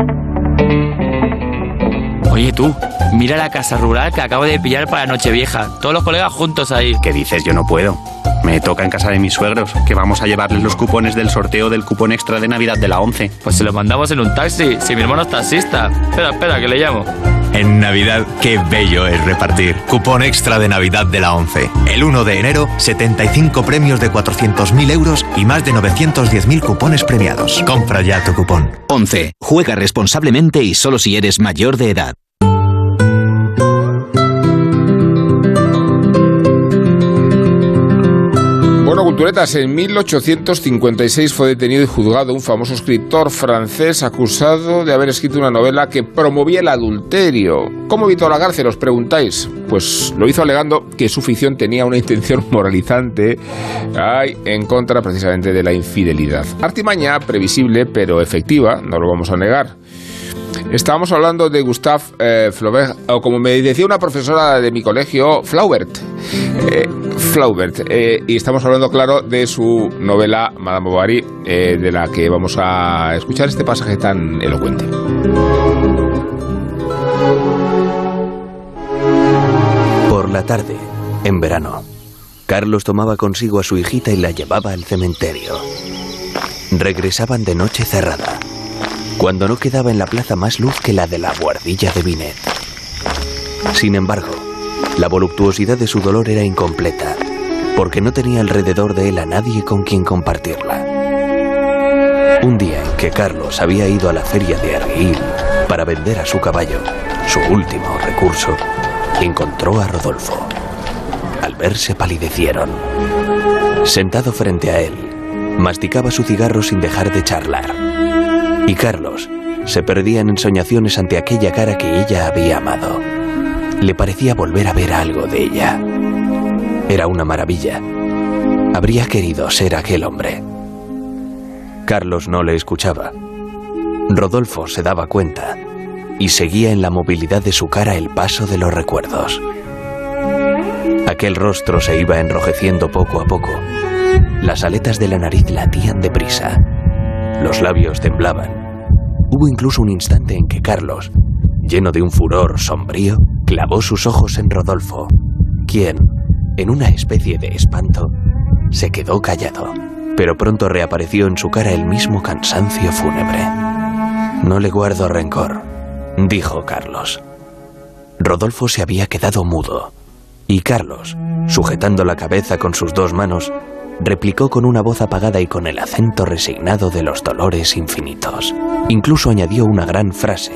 Oye tú, mira la casa rural que acabo de pillar para Nochevieja. Todos los colegas juntos ahí. ¿Qué dices? Yo no puedo. Me toca en casa de mis suegros, que vamos a llevarles los cupones del sorteo del cupón extra de Navidad de la 11. Pues se los mandamos en un taxi, si mi hermano es taxista. Espera, espera, que le llamo. En Navidad, qué bello es repartir. Cupón extra de Navidad de la 11. El 1 de enero, 75 premios de 400.000 euros y más de 910.000 cupones premiados. Compra ya tu cupón. 11. Juega responsablemente y solo si eres mayor de edad. Bueno, culturetas, en 1856 fue detenido y juzgado un famoso escritor francés acusado de haber escrito una novela que promovía el adulterio. ¿Cómo evitó la cárcel? Os preguntáis. Pues lo hizo alegando que su ficción tenía una intención moralizante ay, en contra precisamente de la infidelidad. Artimaña previsible pero efectiva, no lo vamos a negar. Estábamos hablando de Gustave eh, Flaubert, o como me decía una profesora de mi colegio, Flaubert. Eh, Flaubert. eh, y estamos hablando, claro, de su novela Madame Bovary, de la que vamos a escuchar este pasaje tan elocuente. Por la tarde, en verano. Carlos tomaba consigo a su hijita y la llevaba al cementerio. Regresaban de noche cerrada, cuando no quedaba en la plaza más luz que la de la guardilla de Binet. Sin embargo, la voluptuosidad de su dolor era incompleta, porque no tenía alrededor de él a nadie con quien compartirla. Un día en que Carlos había ido a la feria de Arguil para vender a su caballo, su último recurso, encontró a Rodolfo. Al verse palidecieron. Sentado frente a él, masticaba su cigarro sin dejar de charlar. Y Carlos se perdía en ensoñaciones ante aquella cara que ella había amado. Le parecía volver a ver algo de ella. Era una maravilla. Habría querido ser aquel hombre. Carlos no le escuchaba. Rodolfo se daba cuenta y seguía en la movilidad de su cara el paso de los recuerdos. Aquel rostro se iba enrojeciendo poco a poco. Las aletas de la nariz latían deprisa. Los labios temblaban. Hubo incluso un instante en que Carlos, lleno de un furor sombrío, clavó sus ojos en Rodolfo, quien, en una especie de espanto, se quedó callado, pero pronto reapareció en su cara el mismo cansancio fúnebre. No le guardo rencor, dijo Carlos. Rodolfo se había quedado mudo, y Carlos, sujetando la cabeza con sus dos manos, replicó con una voz apagada y con el acento resignado de los dolores infinitos. Incluso añadió una gran frase,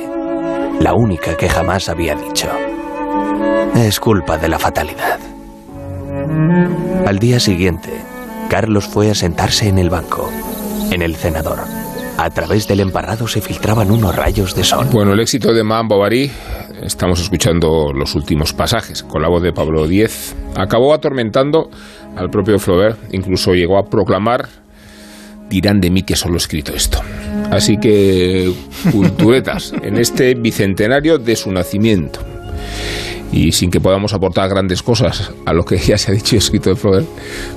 la única que jamás había dicho. Es culpa de la fatalidad. Al día siguiente, Carlos fue a sentarse en el banco, en el cenador. A través del emparrado se filtraban unos rayos de sol. Bueno, el éxito de Madame Bovary, estamos escuchando los últimos pasajes con la voz de Pablo X, acabó atormentando al propio Flaubert, incluso llegó a proclamar dirán de mí que solo he escrito esto. Así que, culturetas, [LAUGHS] en este bicentenario de su nacimiento, y sin que podamos aportar grandes cosas a lo que ya se ha dicho y escrito de Flaubert,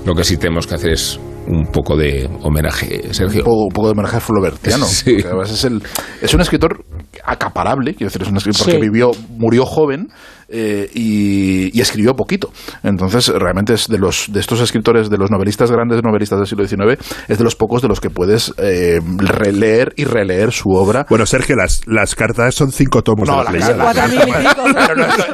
lo que sí tenemos que hacer es un poco de homenaje, Sergio. Un poco, de homenaje flaubertiano. [LAUGHS] Sí. Además es, el, es un escritor acaparable, quiero decir, es un escritor que vivió, murió joven, eh, y, escribió poquito. Entonces, realmente es de los de estos escritores, de los novelistas grandes novelistas del siglo XIX, es de los pocos de los que puedes eh, releer y releer su obra. Bueno, Sergio, las, las cartas son cinco tomos no, de la, la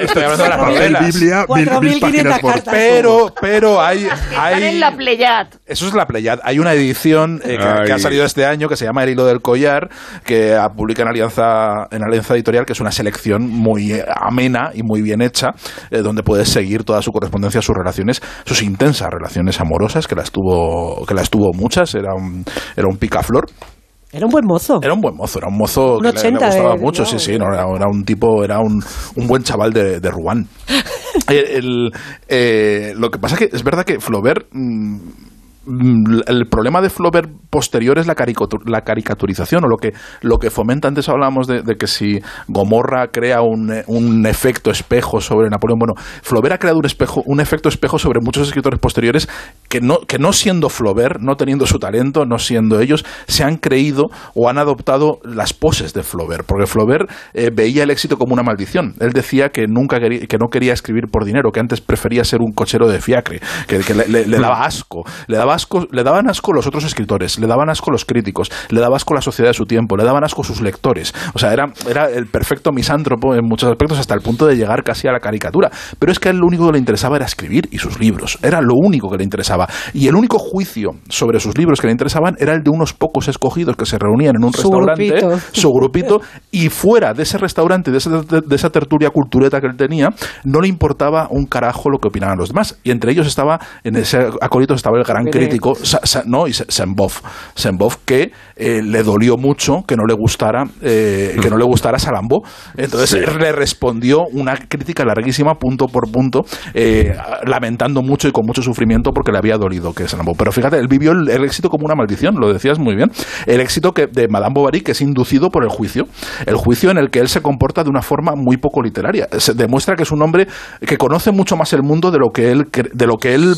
estoy hablando de las novelas. Biblia, mil, páginas por... Pero, pero hay... hay en la Pleiad. Eso es la Pleiad. Hay una edición eh, que, ha salido este año que se llama El hilo del collar, que publica en Alianza, en Alianza Editorial, que es una selección muy amena y muy bien bien hecha, eh, donde puedes seguir toda su correspondencia, sus relaciones, sus intensas relaciones amorosas, que las tuvo, que las tuvo muchas, era un, era un picaflor. Era un buen mozo. Era un buen mozo, era un mozo que le, gustaba mucho, sí, sí, no, era, un tipo, era un, un buen chaval de, de [LAUGHS] el, eh, lo que pasa es que es verdad que Flaubert... Mm, el problema de Flaubert posterior es la, la caricaturización o lo que, lo que fomenta. Antes hablábamos de, que si Gomorra crea un, un, efecto espejo sobre Napoleón. Bueno, Flaubert ha creado un, espejo, un efecto espejo sobre muchos escritores posteriores que no, que no siendo Flaubert, no teniendo su talento, no siendo ellos, se han creído o han adoptado las poses de Flaubert. Porque Flaubert eh, veía el éxito como una maldición. Él decía que, nunca quería, que no quería escribir por dinero, que antes prefería ser un cochero de fiacre, que, le, le daba asco. Le daba le daban asco los otros escritores, le daban asco los críticos, le daba asco la sociedad de su tiempo, le daban asco sus lectores. O sea, era, era el perfecto misántropo en muchos aspectos hasta el punto de llegar casi a la caricatura. Pero es que a él lo único que le interesaba era escribir y sus libros. Era lo único que le interesaba. Y el único juicio sobre sus libros que le interesaban era el de unos pocos escogidos que se reunían en un restaurante, su grupito, y fuera de ese restaurante, de esa, de esa tertulia cultureta que él tenía, no le importaba un carajo lo que opinaban los demás. Y entre ellos estaba, en ese acólito estaba el gran crítico no, y Sembov, que eh, le dolió mucho que no le gustara eh, que no le gustara Salambo. Entonces le respondió una crítica larguísima, punto por punto, eh, lamentando mucho y con mucho sufrimiento porque le había dolido que Salambo. Pero fíjate, él vivió el, éxito como una maldición, lo decías muy bien. El éxito que, de Madame Bovary que es inducido por el juicio. El juicio en el que él se comporta de una forma muy poco literaria. Se demuestra que es un hombre que conoce mucho más el mundo de lo que él, de lo que él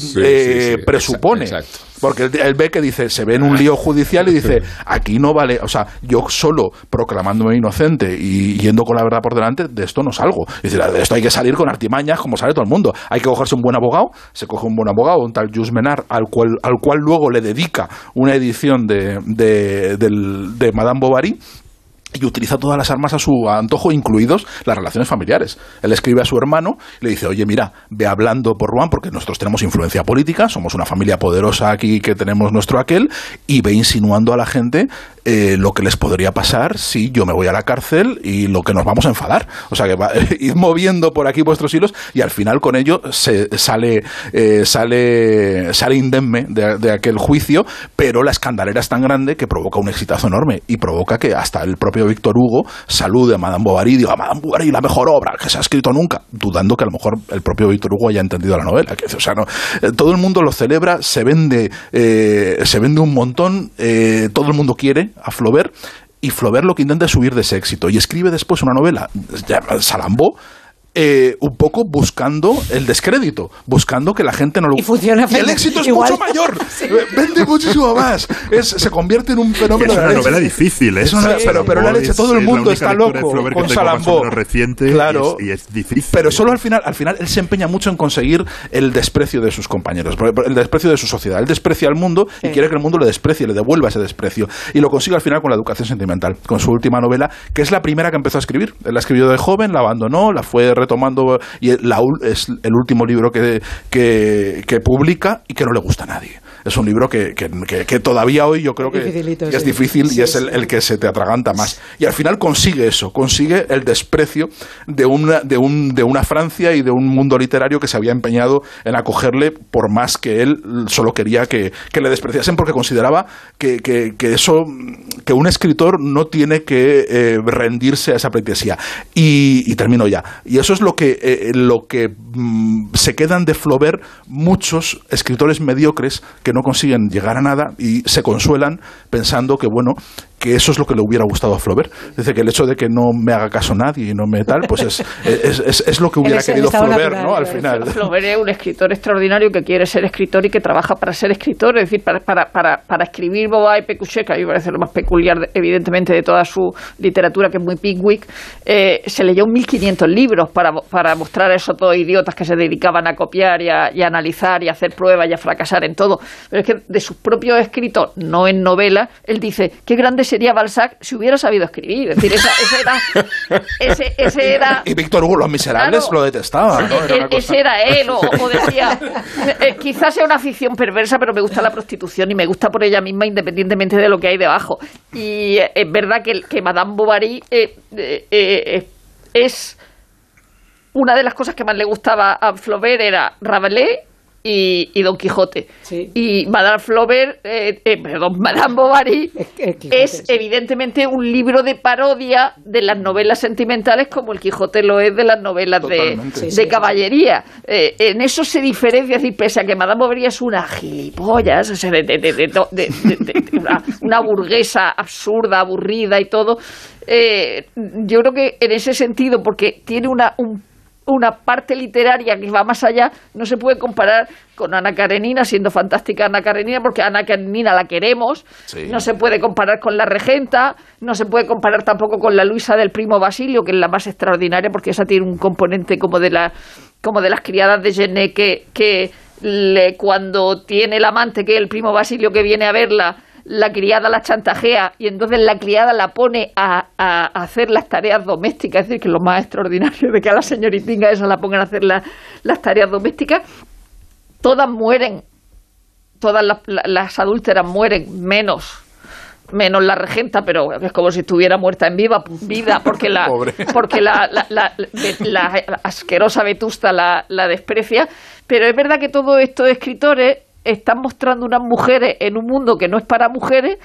presupone. Porque él, él ve que dice, se ve en un lío judicial y dice, aquí no vale, o sea, yo solo proclamándome inocente y yendo con la verdad por delante, de esto no salgo. Es decir, de esto hay que salir con artimañas como sale todo el mundo. Hay que cogerse un buen abogado, se coge un buen abogado, un tal Jules Menard, al cual, al cual luego le dedica una edición de, de, de Madame Bovary, y utiliza todas las armas a su antojo, incluidos las relaciones familiares. Él escribe a su hermano y le dice, oye, mira, ve hablando por Rouen, porque nosotros tenemos influencia política, somos una familia poderosa aquí que tenemos nuestro aquel, y ve insinuando a la gente eh, lo que les podría pasar si yo me voy a la cárcel y lo que nos vamos a enfadar. O sea, que va, [LAUGHS] id moviendo por aquí vuestros hilos y al final con ello se sale, eh, sale, sale indemne de, de aquel juicio, pero la escandalera es tan grande que provoca un exitazo enorme y provoca que hasta el propio Víctor Hugo salude a Madame Bovary y diga, Madame Bovary, la mejor obra que se ha escrito nunca, dudando que a lo mejor el propio Víctor Hugo haya entendido la novela. Que, o sea, no, eh, todo el mundo lo celebra, se vende, se vende un montón, todo el mundo quiere a Flaubert y Flaubert lo que intenta es subir de ese éxito y escribe después una novela, Salambó, eh, un poco buscando el descrédito, buscando que la gente no lo... Y funciona el éxito es igual. mucho mayor, [LAUGHS] Eh, vende muchísimo más, Es- se convierte en un fenómeno Es de una leche. novela difícil, ¿eh? Es una- pero, pero la leche, todo el es la mundo única está loco con Salambó. reciente y Claro. es- y es difícil. Pero solo al final, al final él se empeña mucho en conseguir el desprecio de sus compañeros, el desprecio de su sociedad. Él desprecia al mundo y quiere que el mundo le desprecie, le devuelva ese desprecio. Y lo consigue al final con la educación sentimental, con su última novela, que es la primera que empezó a escribir. Él la escribió de joven, la abandonó, la fue retomando y la, es el último libro que, que, que publica y que no le gusta a nadie. Es un libro que, que- que- que todavía hoy yo creo que, es sí. difícil Sí, y es el, el que se te atraganta más. Y al final consigue eso, consigue el desprecio de una, de, un, de una Francia y de un mundo literario que se había empeñado en acogerle por más que él solo quería que, que le despreciasen porque consideraba que, que- que eso, que un escritor no tiene que eh, rendirse a esa pleitesía. Y, y termino ya. Y eso es lo que, eh, lo que mm, se quedan de Flaubert muchos escritores mediocres que no consiguen llegar a nada y se consuelan pensando que, bueno, que eso es lo que le hubiera gustado a Flaubert. Dice que el hecho de que no me haga caso nadie y no me tal, pues es, [LAUGHS] es, es- es lo que hubiera querido Flaubert, ¿no? Al final. Flaubert es un escritor extraordinario que quiere ser escritor y que trabaja para ser escritor, es decir, para, para, para, para escribir Boba y Pécuchet, que a mí me parece lo más peculiar, de- evidentemente, de toda su literatura, que es muy Pickwick, eh, se leyó 1.500 libros para, para mostrar a esos dos idiotas que se dedicaban a copiar y a, y a analizar y a hacer pruebas y a fracasar en todo. Pero es que de sus propios escritos, no en novela, él dice, qué grande sería Balzac si hubiera sabido escribir. Es decir, esa- ese era... Ese, ese era [LAUGHS] Y Víctor Hugo, Los Miserables, Claro. lo detestaba, ¿no? Era e- cosa- ese era él, o, o decía, [LAUGHS] eh, quizás sea una afición perversa, pero me gusta la prostitución y me gusta por ella misma independientemente de lo que hay debajo. Y eh, es verdad que, que Madame Bovary eh, es una de las cosas que más le gustaba a Flaubert era Rabelais y, y Don Quijote. Y Madame Flaubert, eh, eh, perdón, [LAUGHS] Madame Bovary es evidentemente un libro de parodia de las novelas sentimentales como el Quijote lo es de las novelas de, Totalmente. Sí, de sí, caballería. Eh, en eso se diferencia, es decir, pese a que Madame Bovary es una gilipollas, o sea, de, de- de- de- de- de- de- de una, una burguesa absurda, aburrida y todo, eh, yo creo que en ese sentido, porque tiene una, un una parte literaria que va más allá, no se puede comparar con Ana Karenina, siendo fantástica Ana Karenina, porque Ana Karenina la queremos, Sí. no se puede comparar con la regenta, no se puede comparar tampoco con la Luisa del primo Basilio, que es la más extraordinaria, porque esa tiene un componente como de la como de las criadas de Gené que, que le, cuando tiene el amante, que es el primo Basilio que viene a verla, la criada la chantajea y entonces la criada la pone a, a- hacer las tareas domésticas, es decir, que lo más extraordinario de que a la señoritinga esa la pongan a hacer la- las tareas domésticas, todas mueren, todas las, la- las adúlteras mueren, menos menos la regenta, pero es como si estuviera muerta en viva, vida, porque la, [LAUGHS] Pobre. porque la, la- la- la- asquerosa vetusta la, la desprecia. Pero es verdad que todos estos escritores están mostrando unas mujeres en un mundo que no es para mujeres,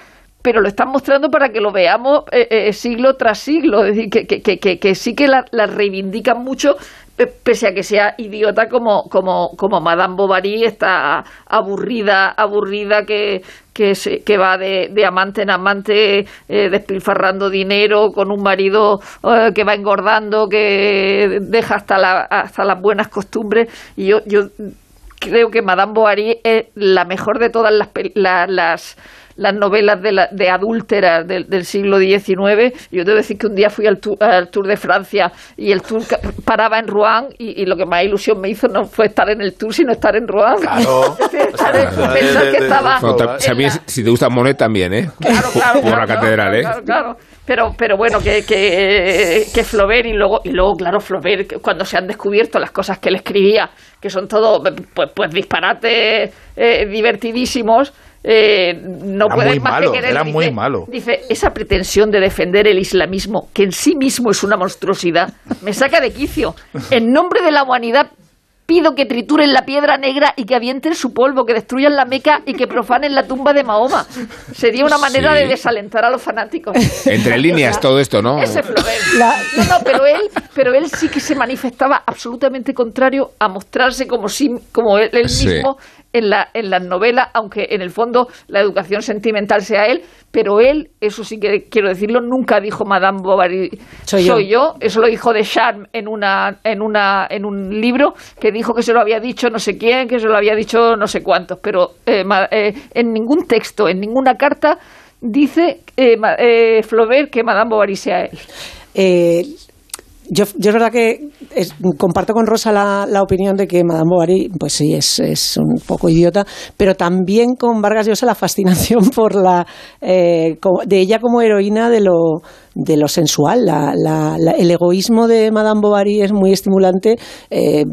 pero lo están mostrando para que lo veamos eh, eh, siglo tras siglo. Es decir, que, que, que, que- sí que la, la reivindican mucho, pe- pese a que sea idiota como, como, como Madame Bovary, está aburrida, aburrida que, que, se- que va de, de amante en amante eh, despilfarrando dinero con un marido eh, que va engordando, que deja hasta, la, hasta las buenas costumbres. Y yo, yo creo que Madame Bovary es la mejor de todas las, la- las, las novelas de, la, de adúlteras del, del siglo XIX. Yo debo decir que un día fui al, tour, al Tour de Francia y el Tour ca- paraba en Rouen y, y lo que más ilusión me hizo no fue estar en el Tour, sino estar en Rouen. Claro. [LAUGHS] Pensar que estaba... Si te gusta Monet también, ¿eh? Claro, claro, [LAUGHS] Por la claro, catedral, ¿eh? claro, claro. Pero, pero bueno, que, que, que Flaubert y luego, y luego, claro, Flaubert, cuando se han descubierto las cosas que él escribía, que son todo pues, pues disparates eh, divertidísimos, eh, no Era pueden muy más malo, que querer. era dice, muy malo. Dice, esa pretensión de defender el islamismo, que en sí mismo es una monstruosidad, me saca de quicio. En nombre de la humanidad pido que trituren la piedra negra y que avienten su polvo, que destruyan la Meca y que profanen la tumba de Mahoma. Sería una manera Sí. de desalentar a los fanáticos. Entre líneas todo esto, ¿no? Ese Flaubert. No, no, pero él, pero él sí que se manifestaba absolutamente contrario a mostrarse como, si, como él, él Sí. En, la, en las novelas, aunque en el fondo la educación sentimental sea él, pero él, eso sí que quiero decirlo, nunca dijo Madame Bovary Soy soy, yo". yo. Eso lo dijo de Charme en, una, en, una, en un libro que dijo que se lo había dicho no sé quién, que se lo había dicho no sé cuántos, pero eh, eh, en ningún texto, en ninguna carta dice eh, eh, Flaubert que Madame Bovary sea él. Eh, yo, yo es verdad que comparto con Rosa la, la opinión de que Madame Bovary, pues sí, es, es un poco idiota, pero también con Vargas Llosa la fascinación [LAUGHS] por la eh, de ella como heroína de lo de lo sensual. La- la- la- el egoísmo de Madame Bovary es muy estimulante, eh,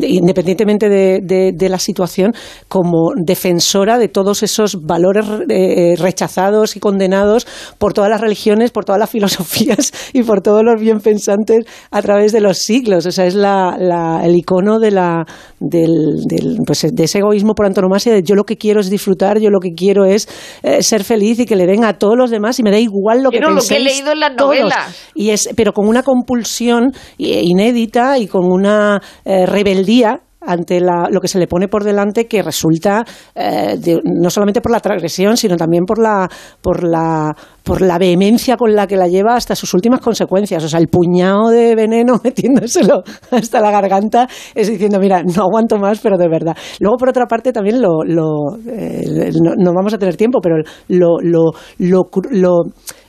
independientemente de, de- de la situación, como defensora de todos esos valores eh, rechazados y condenados por todas las religiones, por todas las filosofías [LAUGHS] y por todos los bien pensantes a través de los siglos. O sea, es la, la- el icono de, la, del, del, pues, de ese egoísmo por antonomasia de yo lo que quiero es disfrutar, yo lo que quiero es eh, ser feliz y que le den a todos los demás y me da igual lo que Quiero lo que he penséis leído en las todos. novelas. Y es, pero con una compulsión eh, inédita y con una eh, rebeldía ante la- lo que se le pone por delante que resulta eh, de- no solamente por la transgresión sino también por la por la por la vehemencia con la que la lleva hasta sus últimas consecuencias o sea el puñado de veneno [LAUGHS] metiéndoselo hasta la garganta es diciendo mira no aguanto más pero de verdad luego por otra parte también lo, lo eh, no, no vamos a tener tiempo pero lo lo lo,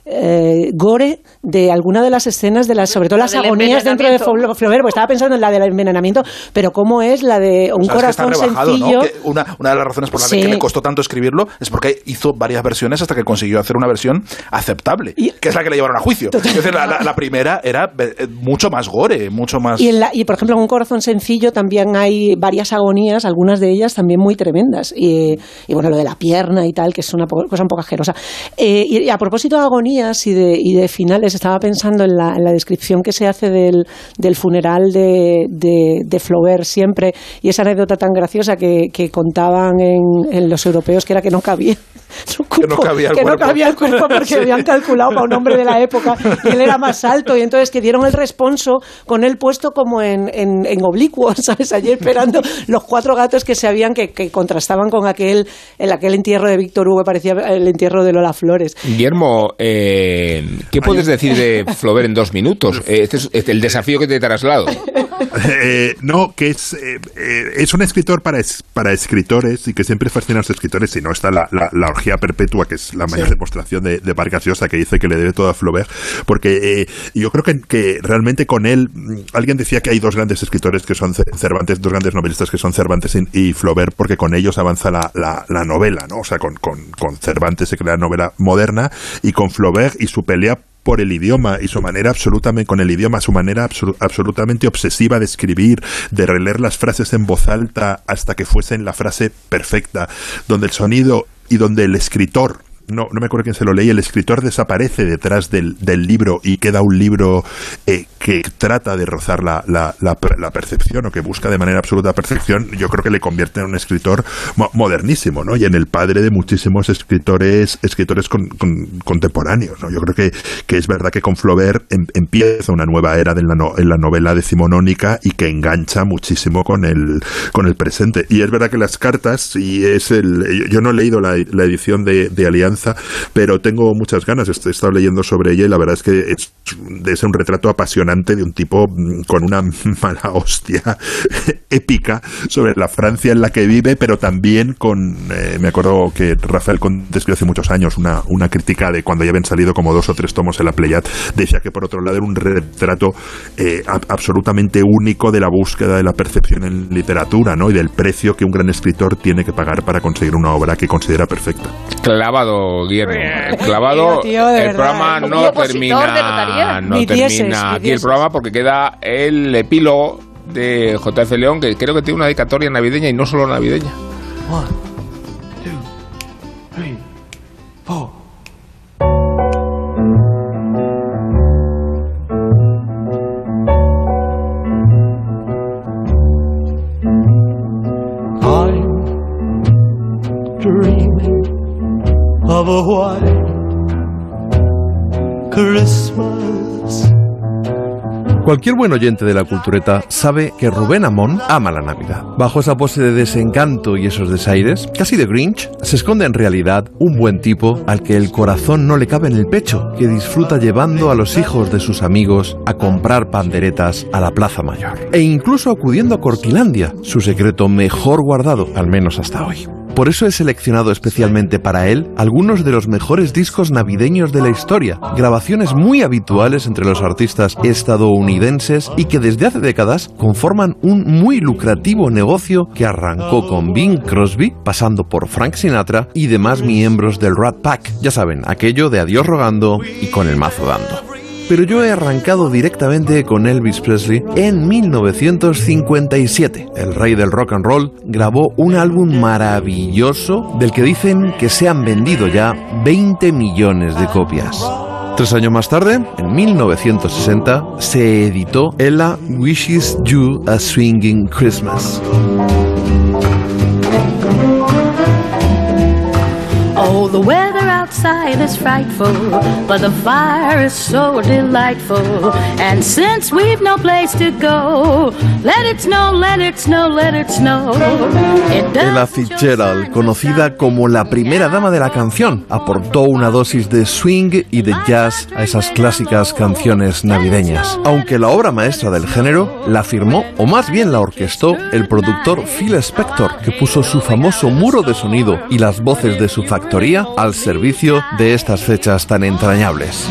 eh, gore de alguna de las escenas de las sobre todo La las agonías dentro de Flaubert, porque estaba pensando en la del envenenamiento, pero cómo es la de un Sabes que está corazón rebajado, sencillo. ¿no? Que una, una de las razones por las Sí. que le costó tanto escribirlo es porque hizo varias versiones hasta que consiguió hacer una versión aceptable, que es la que le llevaron a juicio. Es decir, la, la- la primera era eh, mucho más gore, mucho más... Y, en la- y, por ejemplo, en un corazón sencillo también hay varias agonías, algunas de ellas también muy tremendas. Y, y bueno, lo de la pierna y tal, que es una cosa un poco asquerosa. Eh, y, y a propósito de y de, y de finales, estaba pensando en la, descripción que se hace del, del funeral de, de, de Flaubert siempre y esa anécdota tan graciosa que, que contaban en, en los europeos, que era que no cabía. Su Que no cabía el que no cuerpo. cabía el cuerpo porque [LAUGHS] Sí. habían calculado para un hombre de la época y él era más alto y entonces que dieron el responso con él puesto como en, en, en oblicuo, [LAUGHS] ¿sabes? Allí esperando los cuatro gatos que se habían, que, que contrastaban con aquel, el, aquel entierro de Víctor Hugo, parecía el entierro de Lola Flores. Guillermo, eh, ¿qué puedes decir de [LAUGHS] Flaubert en dos minutos? Eh, Este es este, el desafío que te traslado. Eh, no, que es, eh, eh, es un escritor para, es- para escritores y que siempre fascina a los escritores. Si no está la, la, la orgía perpetua, que es la mayor demostración de, de Vargas que dice que le debe todo a Flaubert. Porque eh, yo creo que, que realmente con él, mm, alguien decía que hay dos grandes escritores que son Ce- Cervantes, dos grandes novelistas que son Cervantes y, Flaubert, porque con ellos avanza la, la, la novela, ¿no? O sea, con, con, con Cervantes se crea la novela moderna y con Flaubert y su pelea por el idioma y su manera absolutamente con el idioma, su manera absolu- absolutamente obsesiva de escribir, de releer las frases en voz alta hasta que fuesen la frase perfecta, donde el sonido y donde el escritor no, no me acuerdo quién se lo leí, el escritor desaparece detrás del, del libro y queda un libro eh, que trata de rozar la, la, la, la percepción o que busca de manera absoluta perfección, yo creo que le convierte en un escritor mo- modernísimo, ¿no? Y en el padre de muchísimos escritores, escritores con- con- contemporáneos, ¿no? Yo creo que, que es verdad que con Flaubert em- empieza una nueva era de la no- en la novela decimonónica y que engancha muchísimo con el, con el presente. Y es verdad que las cartas, y es el, yo no he leído la, edición de Alianza pero tengo muchas ganas. He estado leyendo sobre ella y la verdad es que es, es un retrato apasionante de un tipo mm, con una [LAUGHS] mala hostia [LAUGHS] épica sobre la Francia en la que vive, pero también con, eh, me acuerdo que Rafael escribió hace muchos años una, una crítica de cuando ya habían salido como dos o tres tomos en la Pleiad, decía que por otro lado era un retrato eh, absolutamente único de la búsqueda de la percepción en literatura, ¿no? Y del precio que un gran escritor tiene que pagar para conseguir una obra que considera perfecta. Clavado, Guillermo. Clavado. el programa no termina. No termina aquí el programa porque queda el epílogo de JF León, que creo que tiene una dedicatoria navideña y no solo navideña. Cualquier buen oyente de la cultureta sabe que Rubén Amón ama la Navidad. Bajo esa pose de desencanto y esos desaires, casi de Grinch, se esconde en realidad un buen tipo al que el corazón no le cabe en el pecho, que disfruta llevando a los hijos de sus amigos a comprar panderetas a la Plaza Mayor. E incluso acudiendo a Cortilandia, su secreto mejor guardado, al menos hasta hoy. Por eso he seleccionado especialmente para él algunos de los mejores discos navideños de la historia, grabaciones muy habituales entre los artistas estadounidenses y que desde hace décadas conforman un muy lucrativo negocio que arrancó con Bing Crosby, pasando por Frank Sinatra y demás miembros del Rat Pack, ya saben, aquello de adiós rogando y con el mazo dando pero yo he arrancado directamente con Elvis Presley en 1957. El rey del rock and roll grabó un álbum maravilloso del que dicen que se han vendido ya 20 millones de copias. Tres años más tarde, en 1960, se editó Ella Wishes You a Swinging Christmas. The outside is frightful, but the fire is so delightful. And since we've no place to go, let it snow, let it snow, let it snow. Ella Fitzgerald, conocida como la primera dama de la canción, aportó una dosis de swing y de jazz a esas clásicas canciones navideñas. Aunque la obra maestra del género la firmó, o más bien la orquestó, el productor Phil Spector, que puso su famoso muro de sonido y las voces de su factoría al servicio de estas fechas tan entrañables.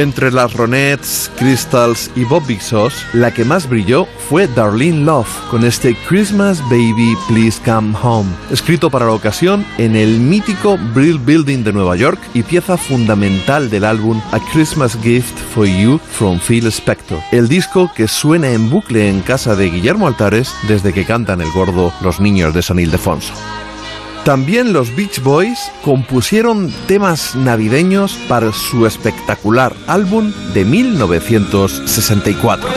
Entre las Ronettes, Crystals y Bob Sauce, la que más brilló fue Darlene Love, con este Christmas Baby Please Come Home, escrito para la ocasión en el mítico Brill Building de Nueva York y pieza fundamental del álbum A Christmas Gift for You from Phil Spector, el disco que suena en bucle en casa de Guillermo Altares desde que cantan el gordo los niños de San Ildefonso. También los Beach Boys compusieron temas navideños para su espectacular álbum de 1964.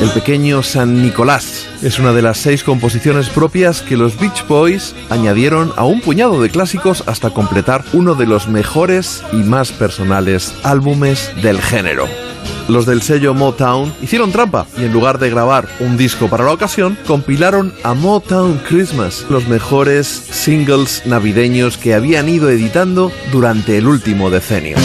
El pequeño San Nicolás es una de las seis composiciones propias que los Beach Boys añadieron a un puñado de clásicos hasta completar uno de los mejores y más personales álbumes del género. Los del sello Motown hicieron trampa y en lugar de grabar un disco para la ocasión, compilaron a Motown Christmas, los mejores singles navideños que habían ido editando durante el último decenio.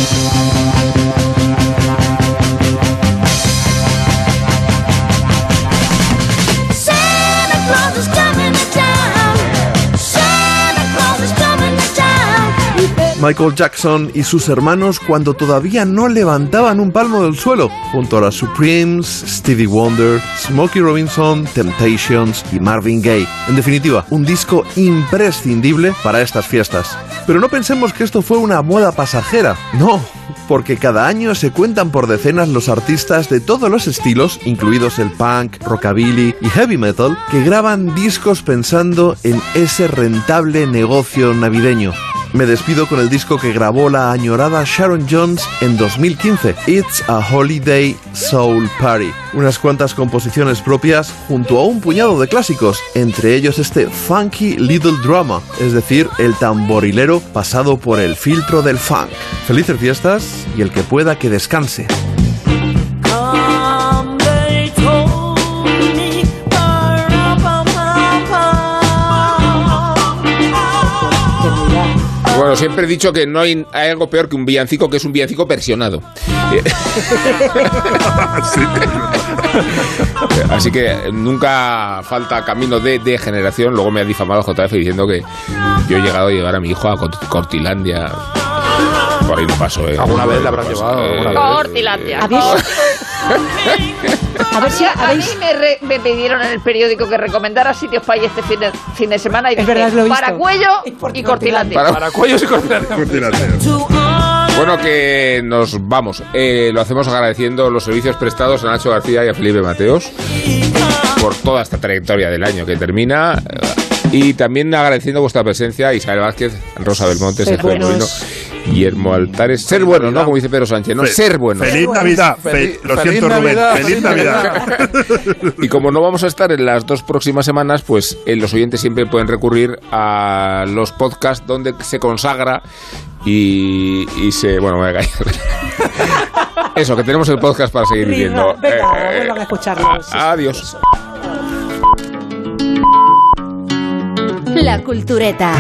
Michael Jackson y sus hermanos cuando todavía no levantaban un palmo del suelo, junto a las Supremes, Stevie Wonder, Smokey Robinson, Temptations y Marvin Gaye. En definitiva, un disco imprescindible para estas fiestas. Pero no pensemos que esto fue una moda pasajera. No, porque cada año se cuentan por decenas los artistas de todos los estilos, incluidos el punk, rockabilly y heavy metal, que graban discos pensando en ese rentable negocio navideño. Me despido con el disco que grabó la añorada Sharon Jones en 2015, It's a Holiday Soul Party. Unas cuantas composiciones propias junto a un puñado de clásicos, entre ellos este Funky Little Drama, es decir, el tamborilero pasado por el filtro del funk. Felices fiestas y el que pueda que descanse. Bueno, siempre he dicho que no hay, hay algo peor que un villancico, que es un villancico versionado. [LAUGHS] [LAUGHS] Así que nunca falta camino de degeneración. Luego me ha difamado JF diciendo que yo he llegado a llevar a mi hijo a Cort- Cortilandia. Por ahí no paso, ¿eh? Alguna vez le habrás llevado, eh, alguna vez. Cortilandia. ¿Habéis- A ver si a mí me, re- me pidieron en el periódico que recomendara sitios para ir este fin de, fin de semana y Es dije, verdad, lo he visto. Paracuello y Cortilandia. Para- Para cuellos y cortilandia. Bueno, que nos vamos. Eh, lo hacemos agradeciendo los servicios prestados a Nacho García y a Felipe Mateos por toda esta trayectoria del año que termina. Y también agradeciendo vuestra presencia, Isabel Vázquez, Rosa Belmonte, Ser Sergio Molino. Guillermo Altares. Ser bueno, ¿no? Como dice Pedro Sánchez, ¿no? Fe- Ser bueno. Feliz Navidad. Fe- Feliz- lo feliz siento, Rubén. Navidad, Feliz feliz Navidad. Y como no vamos a estar en las dos próximas semanas, pues eh, los oyentes siempre pueden recurrir a los podcasts donde se consagra y, y se... Bueno, me voy a callar. Eso, que tenemos el podcast para seguir viviendo. Venga, Eh, vuelvan a escucharnos. a- adiós. La cultureta.